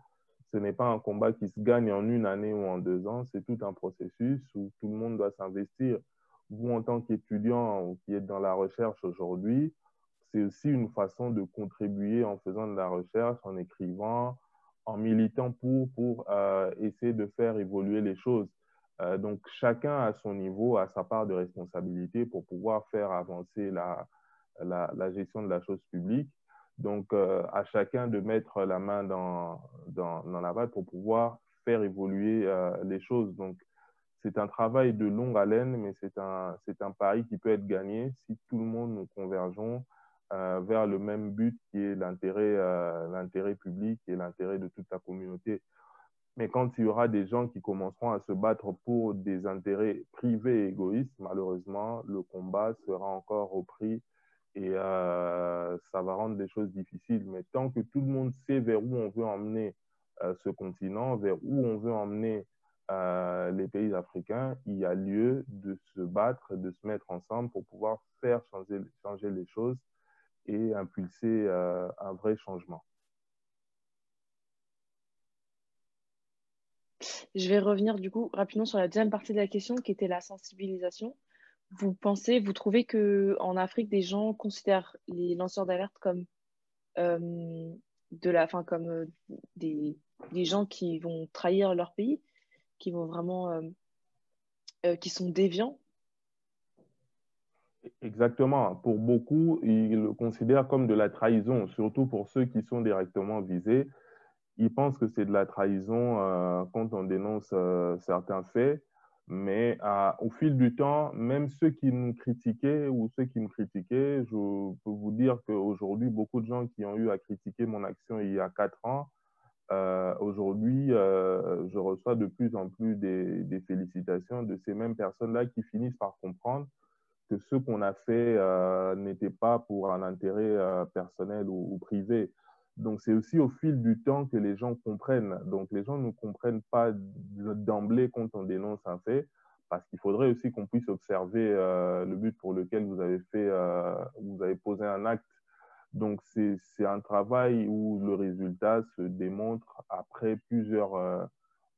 Ce n'est pas un combat qui se gagne en une année ou en deux ans. C'est tout un processus où tout le monde doit s'investir. Vous, en tant qu'étudiant ou qui êtes dans la recherche aujourd'hui, c'est aussi une façon de contribuer en faisant de la recherche, en écrivant, en militant pour, pour euh, essayer de faire évoluer les choses. Euh, donc, chacun à son niveau a sa part de responsabilité pour pouvoir faire avancer la, la, la gestion de la chose publique. Donc, euh, à chacun de mettre la main dans, dans, dans la pâte pour pouvoir faire évoluer euh, les choses. Donc, c'est un travail de longue haleine, mais c'est un, c'est un pari qui peut être gagné si tout le monde nous convergeons euh, vers le même but qui est l'intérêt, euh, l'intérêt public et l'intérêt de toute la communauté. Mais quand il y aura des gens qui commenceront à se battre pour des intérêts privés et égoïstes, malheureusement, le combat sera encore repris et euh, ça va rendre les choses difficiles. Mais tant que tout le monde sait vers où on veut emmener euh, ce continent, vers où on veut emmener euh, les pays africains, il y a lieu de se battre, de se mettre ensemble pour pouvoir faire changer, les choses et impulser un vrai changement. Je vais revenir du coup rapidement sur la deuxième partie de la question qui était la sensibilisation. Vous pensez, vous trouvez que en Afrique, des gens considèrent les lanceurs d'alerte comme euh, de la fin comme des, des, gens qui vont trahir leur pays, qui vont vraiment qui sont déviants? Exactement. Pour beaucoup, ils le considèrent comme de la trahison, surtout pour ceux qui sont directement visés. Ils pensent que c'est de la trahison euh, quand on dénonce euh, certains faits, mais euh, au fil du temps, même ceux qui nous critiquaient ou ceux qui me critiquaient, je peux vous dire qu'aujourd'hui, beaucoup de gens qui ont eu à critiquer mon action il y a quatre ans, aujourd'hui, je reçois de plus en plus des félicitations de ces mêmes personnes-là qui finissent par comprendre que ce qu'on a fait euh, n'était pas pour un intérêt euh, personnel ou, privé. Donc, c'est aussi au fil du temps que les gens comprennent. Donc, les gens ne comprennent pas d'emblée quand on dénonce un fait, parce qu'il faudrait aussi qu'on puisse observer euh, le but pour lequel vous avez fait, vous avez posé un acte. Donc, c'est un travail où le résultat se démontre après plusieurs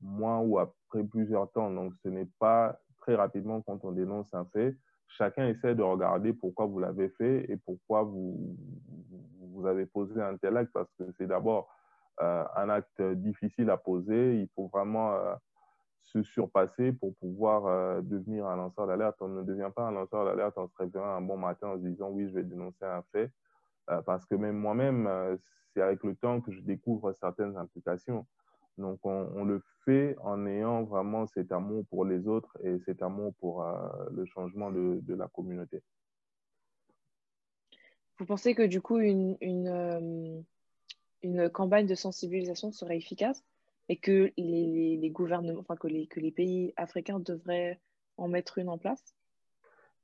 mois ou après plusieurs temps. Donc, ce n'est pas très rapidement quand on dénonce un fait chacun essaie de regarder pourquoi vous l'avez fait et pourquoi vous, vous avez posé un tel acte, parce que c'est d'abord euh, un acte difficile à poser. Il faut vraiment euh, se surpasser pour pouvoir euh, devenir un lanceur d'alerte. On ne devient pas un lanceur d'alerte en se réveillant un bon matin en se disant oui, je vais dénoncer un fait, parce que même moi-même, c'est avec le temps que je découvre certaines implications. Donc, on, le fait en ayant vraiment cet amour pour les autres et cet amour pour euh, le changement de, la communauté. Vous pensez que du coup, une, euh, une, campagne de sensibilisation serait efficace et que les, gouvernements, enfin, que les, que les pays africains devraient en mettre une en place?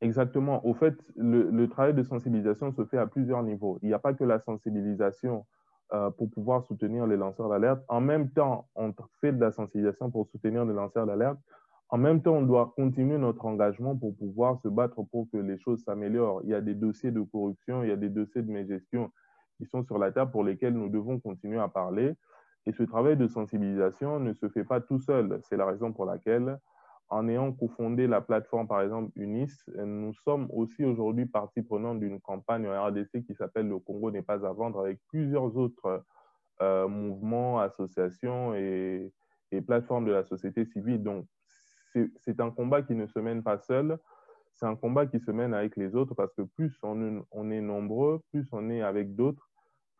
Exactement. Au fait, le, le, travail de sensibilisation se fait à plusieurs niveaux. Il n'y a pas que la sensibilisation euh, pour pouvoir soutenir les lanceurs d'alerte. En même temps, on fait de la sensibilisation pour soutenir les lanceurs d'alerte. En même temps, on doit continuer notre engagement pour pouvoir se battre pour que les choses s'améliorent. Il y a des dossiers de corruption, il y a des dossiers de mégestion qui sont sur la table pour lesquels nous devons continuer à parler. Et ce travail de sensibilisation ne se fait pas tout seul. C'est la raison pour laquelle en ayant cofondé la plateforme, par exemple, UNIS, nous sommes aussi aujourd'hui partie prenante d'une campagne en RDC qui s'appelle Le Congo n'est pas à vendre avec plusieurs autres euh, mouvements, associations et, plateformes de la société civile. Donc, c'est un combat qui ne se mène pas seul, c'est un combat qui se mène avec les autres parce que plus on est nombreux, plus on est avec d'autres,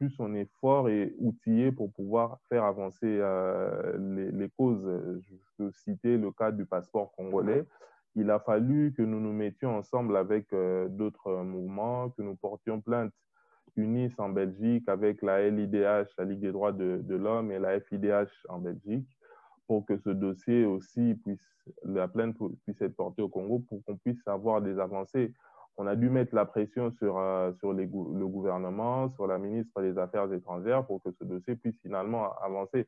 plus on est et outillé pour pouvoir faire avancer euh, les, causes. Je peux citer le cas du passeport congolais. Il a fallu que nous nous mettions ensemble avec euh, d'autres mouvements, que nous portions plainte UNIS en Belgique avec la LIDH, la Ligue des droits de, de l'homme, et la FIDH en Belgique, pour que ce dossier aussi puisse, la plainte puisse être portée au Congo, pour qu'on puisse avoir des avancées on a dû mettre la pression sur, euh, sur le gouvernement, sur la ministre des Affaires étrangères pour que ce dossier puisse finalement avancer.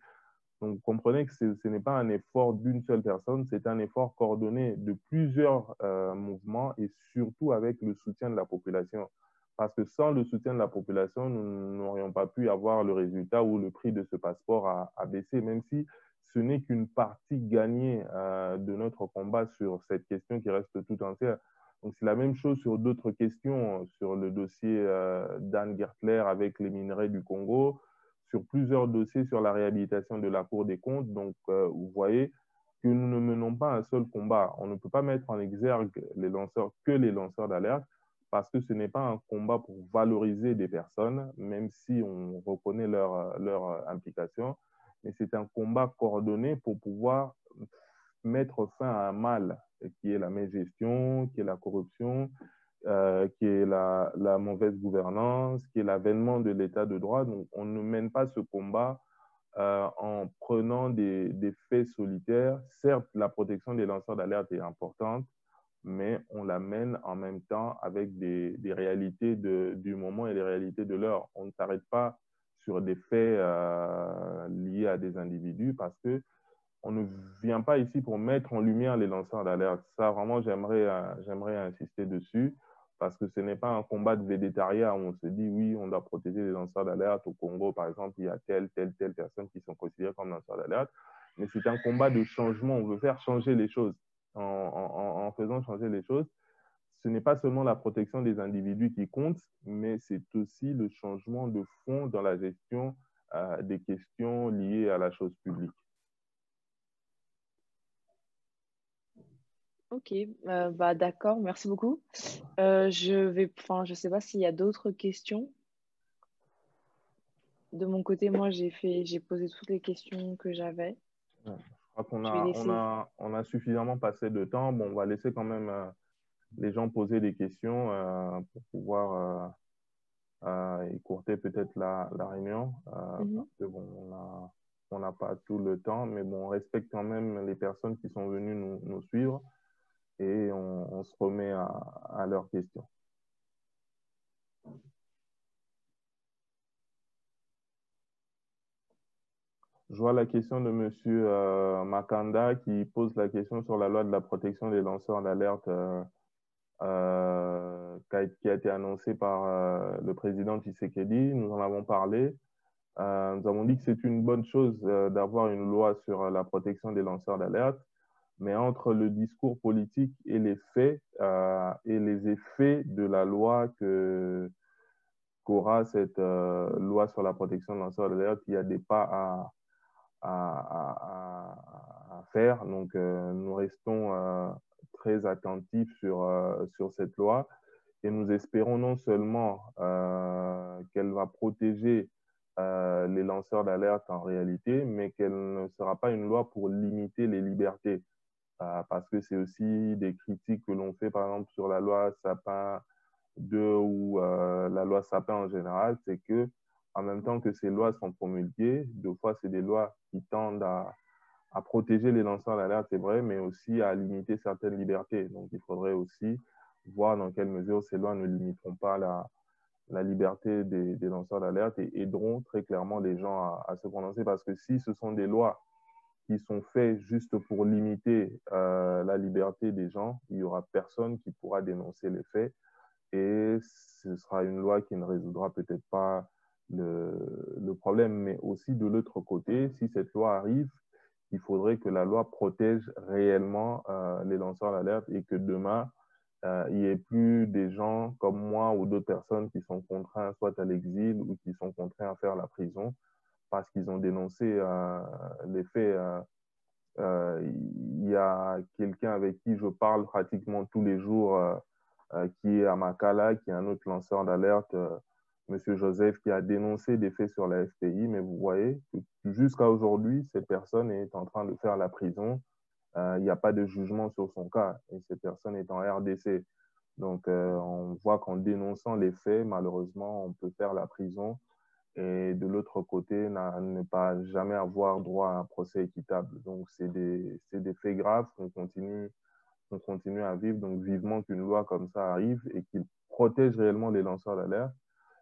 Donc, vous comprenez que ce n'est pas un effort d'une seule personne, c'est un effort coordonné de plusieurs euh, mouvements et surtout avec le soutien de la population. Parce que sans le soutien de la population, nous n'aurions pas pu avoir le résultat où le prix de ce passeport a, baissé, même si ce n'est qu'une partie gagnée euh, de notre combat sur cette question qui reste tout entière. C'est la même chose sur d'autres questions, sur le dossier euh, d'Anne Gertler avec les minerais du Congo, sur plusieurs dossiers sur la réhabilitation de la Cour des comptes. Donc, euh, vous voyez que nous ne menons pas un seul combat. On ne peut pas mettre en exergue que les lanceurs d'alerte parce que ce n'est pas un combat pour valoriser des personnes, même si on reconnaît leur, leur implication, mais c'est un combat coordonné pour pouvoir mettre fin à un mal qui est la mégestion, qui est la corruption, euh, qui est la, mauvaise gouvernance, qui est l'avènement de l'état de droit. Donc, on ne mène pas ce combat euh, en prenant des, faits solitaires. Certes, la protection des lanceurs d'alerte est importante, mais on la mène en même temps avec des, réalités du moment et des réalités de l'heure. On ne s'arrête pas sur des faits euh, liés à des individus parce que on ne vient pas ici pour mettre en lumière les lanceurs d'alerte. Ça, vraiment, j'aimerais, euh, insister dessus parce que ce n'est pas un combat de végétariat où on se dit oui, on doit protéger les lanceurs d'alerte. Au Congo, par exemple, il y a telle, telle, telle personne qui sont considérées comme lanceurs d'alerte. Mais c'est un combat de changement. On veut faire changer les choses. En, faisant changer les choses, ce n'est pas seulement la protection des individus qui compte, mais c'est aussi le changement de fond dans la gestion des questions liées à la chose publique. Ok, euh, bah d'accord, merci beaucoup. Euh, je vais, enfin, je sais pas s'il y a d'autres questions. De mon côté, moi, j'ai fait, j'ai posé toutes les questions que j'avais. je crois qu'on a, on a, on a, suffisamment passé de temps. Bon, on va laisser quand même euh, les gens poser des questions pour pouvoir écourter peut-être la, la, réunion. Parce que bon, on a, on n'a pas tout le temps, mais bon, on respecte quand même les personnes qui sont venues nous, nous suivre et on, se remet à, leurs questions. Je vois la question de M. Euh, Makanda qui pose la question sur la loi de la protection des lanceurs d'alerte euh, euh, qui, a été annoncée par le président Tshisekedi. Nous en avons parlé. nous avons dit que c'est une bonne chose d'avoir une loi sur la protection des lanceurs d'alerte mais entre le discours politique et les faits euh, et les effets de la loi que qu'aura cette euh, loi sur la protection de lanceurs d'alerte, il y a des pas à, à, à, faire. Donc, euh, nous restons très attentifs sur, sur cette loi et nous espérons non seulement qu'elle va protéger les lanceurs d'alerte en réalité, mais qu'elle ne sera pas une loi pour limiter les libertés. Parce que c'est aussi des critiques que l'on fait, par exemple, sur la loi Sapin 2 ou euh, la loi Sapin en général, c'est que en même temps que ces lois sont promulguées, deux fois, c'est des lois qui tendent à, protéger les lanceurs d'alerte, c'est vrai, mais aussi à limiter certaines libertés. Donc, il faudrait aussi voir dans quelle mesure ces lois ne limiteront pas la, liberté des, lanceurs d'alerte et aideront très clairement les gens à, se prononcer. Parce que si ce sont des lois qui sont faits juste pour limiter euh, la liberté des gens, il n'y aura personne qui pourra dénoncer les faits et ce sera une loi qui ne résoudra peut-être pas le, le, problème. Mais aussi de l'autre côté, si cette loi arrive, il faudrait que la loi protège réellement euh, les lanceurs d'alerte et que demain, euh, il n'y ait plus des gens comme moi ou d'autres personnes qui sont contraints soit à l'exil ou qui sont contraints à faire la prison parce qu'ils ont dénoncé euh, les faits. Euh, euh, il y a quelqu'un avec qui je parle pratiquement tous les jours, qui est à Makala, qui est un autre lanceur d'alerte, Monsieur Joseph, qui a dénoncé des faits sur la FPI. Mais vous voyez, jusqu'à aujourd'hui, cette personne est en train de faire la prison. Il n'y a pas de jugement sur son cas et cette personne est en RDC. Donc, on voit qu'en dénonçant les faits, malheureusement, on peut faire la prison et de l'autre côté, ne pas jamais avoir droit à un procès équitable. Donc, c'est des, des, faits graves qu'on continue, qu'on continue à vivre. Donc, vivement qu'une loi comme ça arrive et qu'il protège réellement les lanceurs d'alerte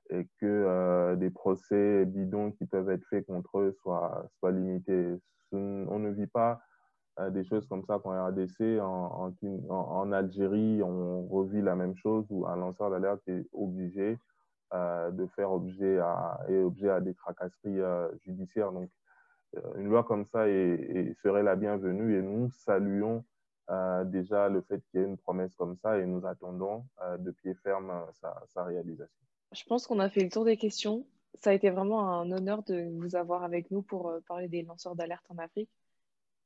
et que euh, des procès bidons qui peuvent être faits contre eux soient, soient limités. On ne vit pas euh, des choses comme ça qu'en RDC, en, en, en, Algérie, on revit la même chose où un lanceur d'alerte est obligé de faire objet à, et objet à des tracasseries euh, judiciaires. Donc, euh, une loi comme ça serait la bienvenue et nous saluons déjà le fait qu'il y ait une promesse comme ça et nous attendons de pied ferme sa réalisation. Je pense qu'on a fait le tour des questions. Ça a été vraiment un honneur de vous avoir avec nous pour parler des lanceurs d'alerte en Afrique,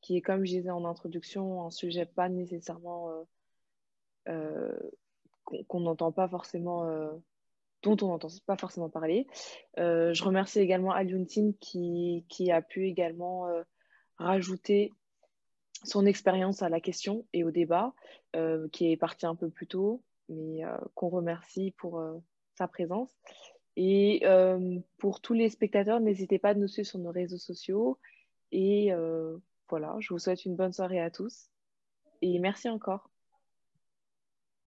qui est, comme je disais en introduction, un sujet pas nécessairement qu'on n'entend pas forcément dont on n'entend pas forcément parler. Euh, je remercie également Aliontine qui, qui a pu également euh, rajouter son expérience à la question et au débat, euh, qui est parti un peu plus tôt, mais qu'on remercie pour sa présence. Et pour tous les spectateurs, n'hésitez pas à nous suivre sur nos réseaux sociaux. Et voilà, je vous souhaite une bonne soirée à tous. Et merci encore.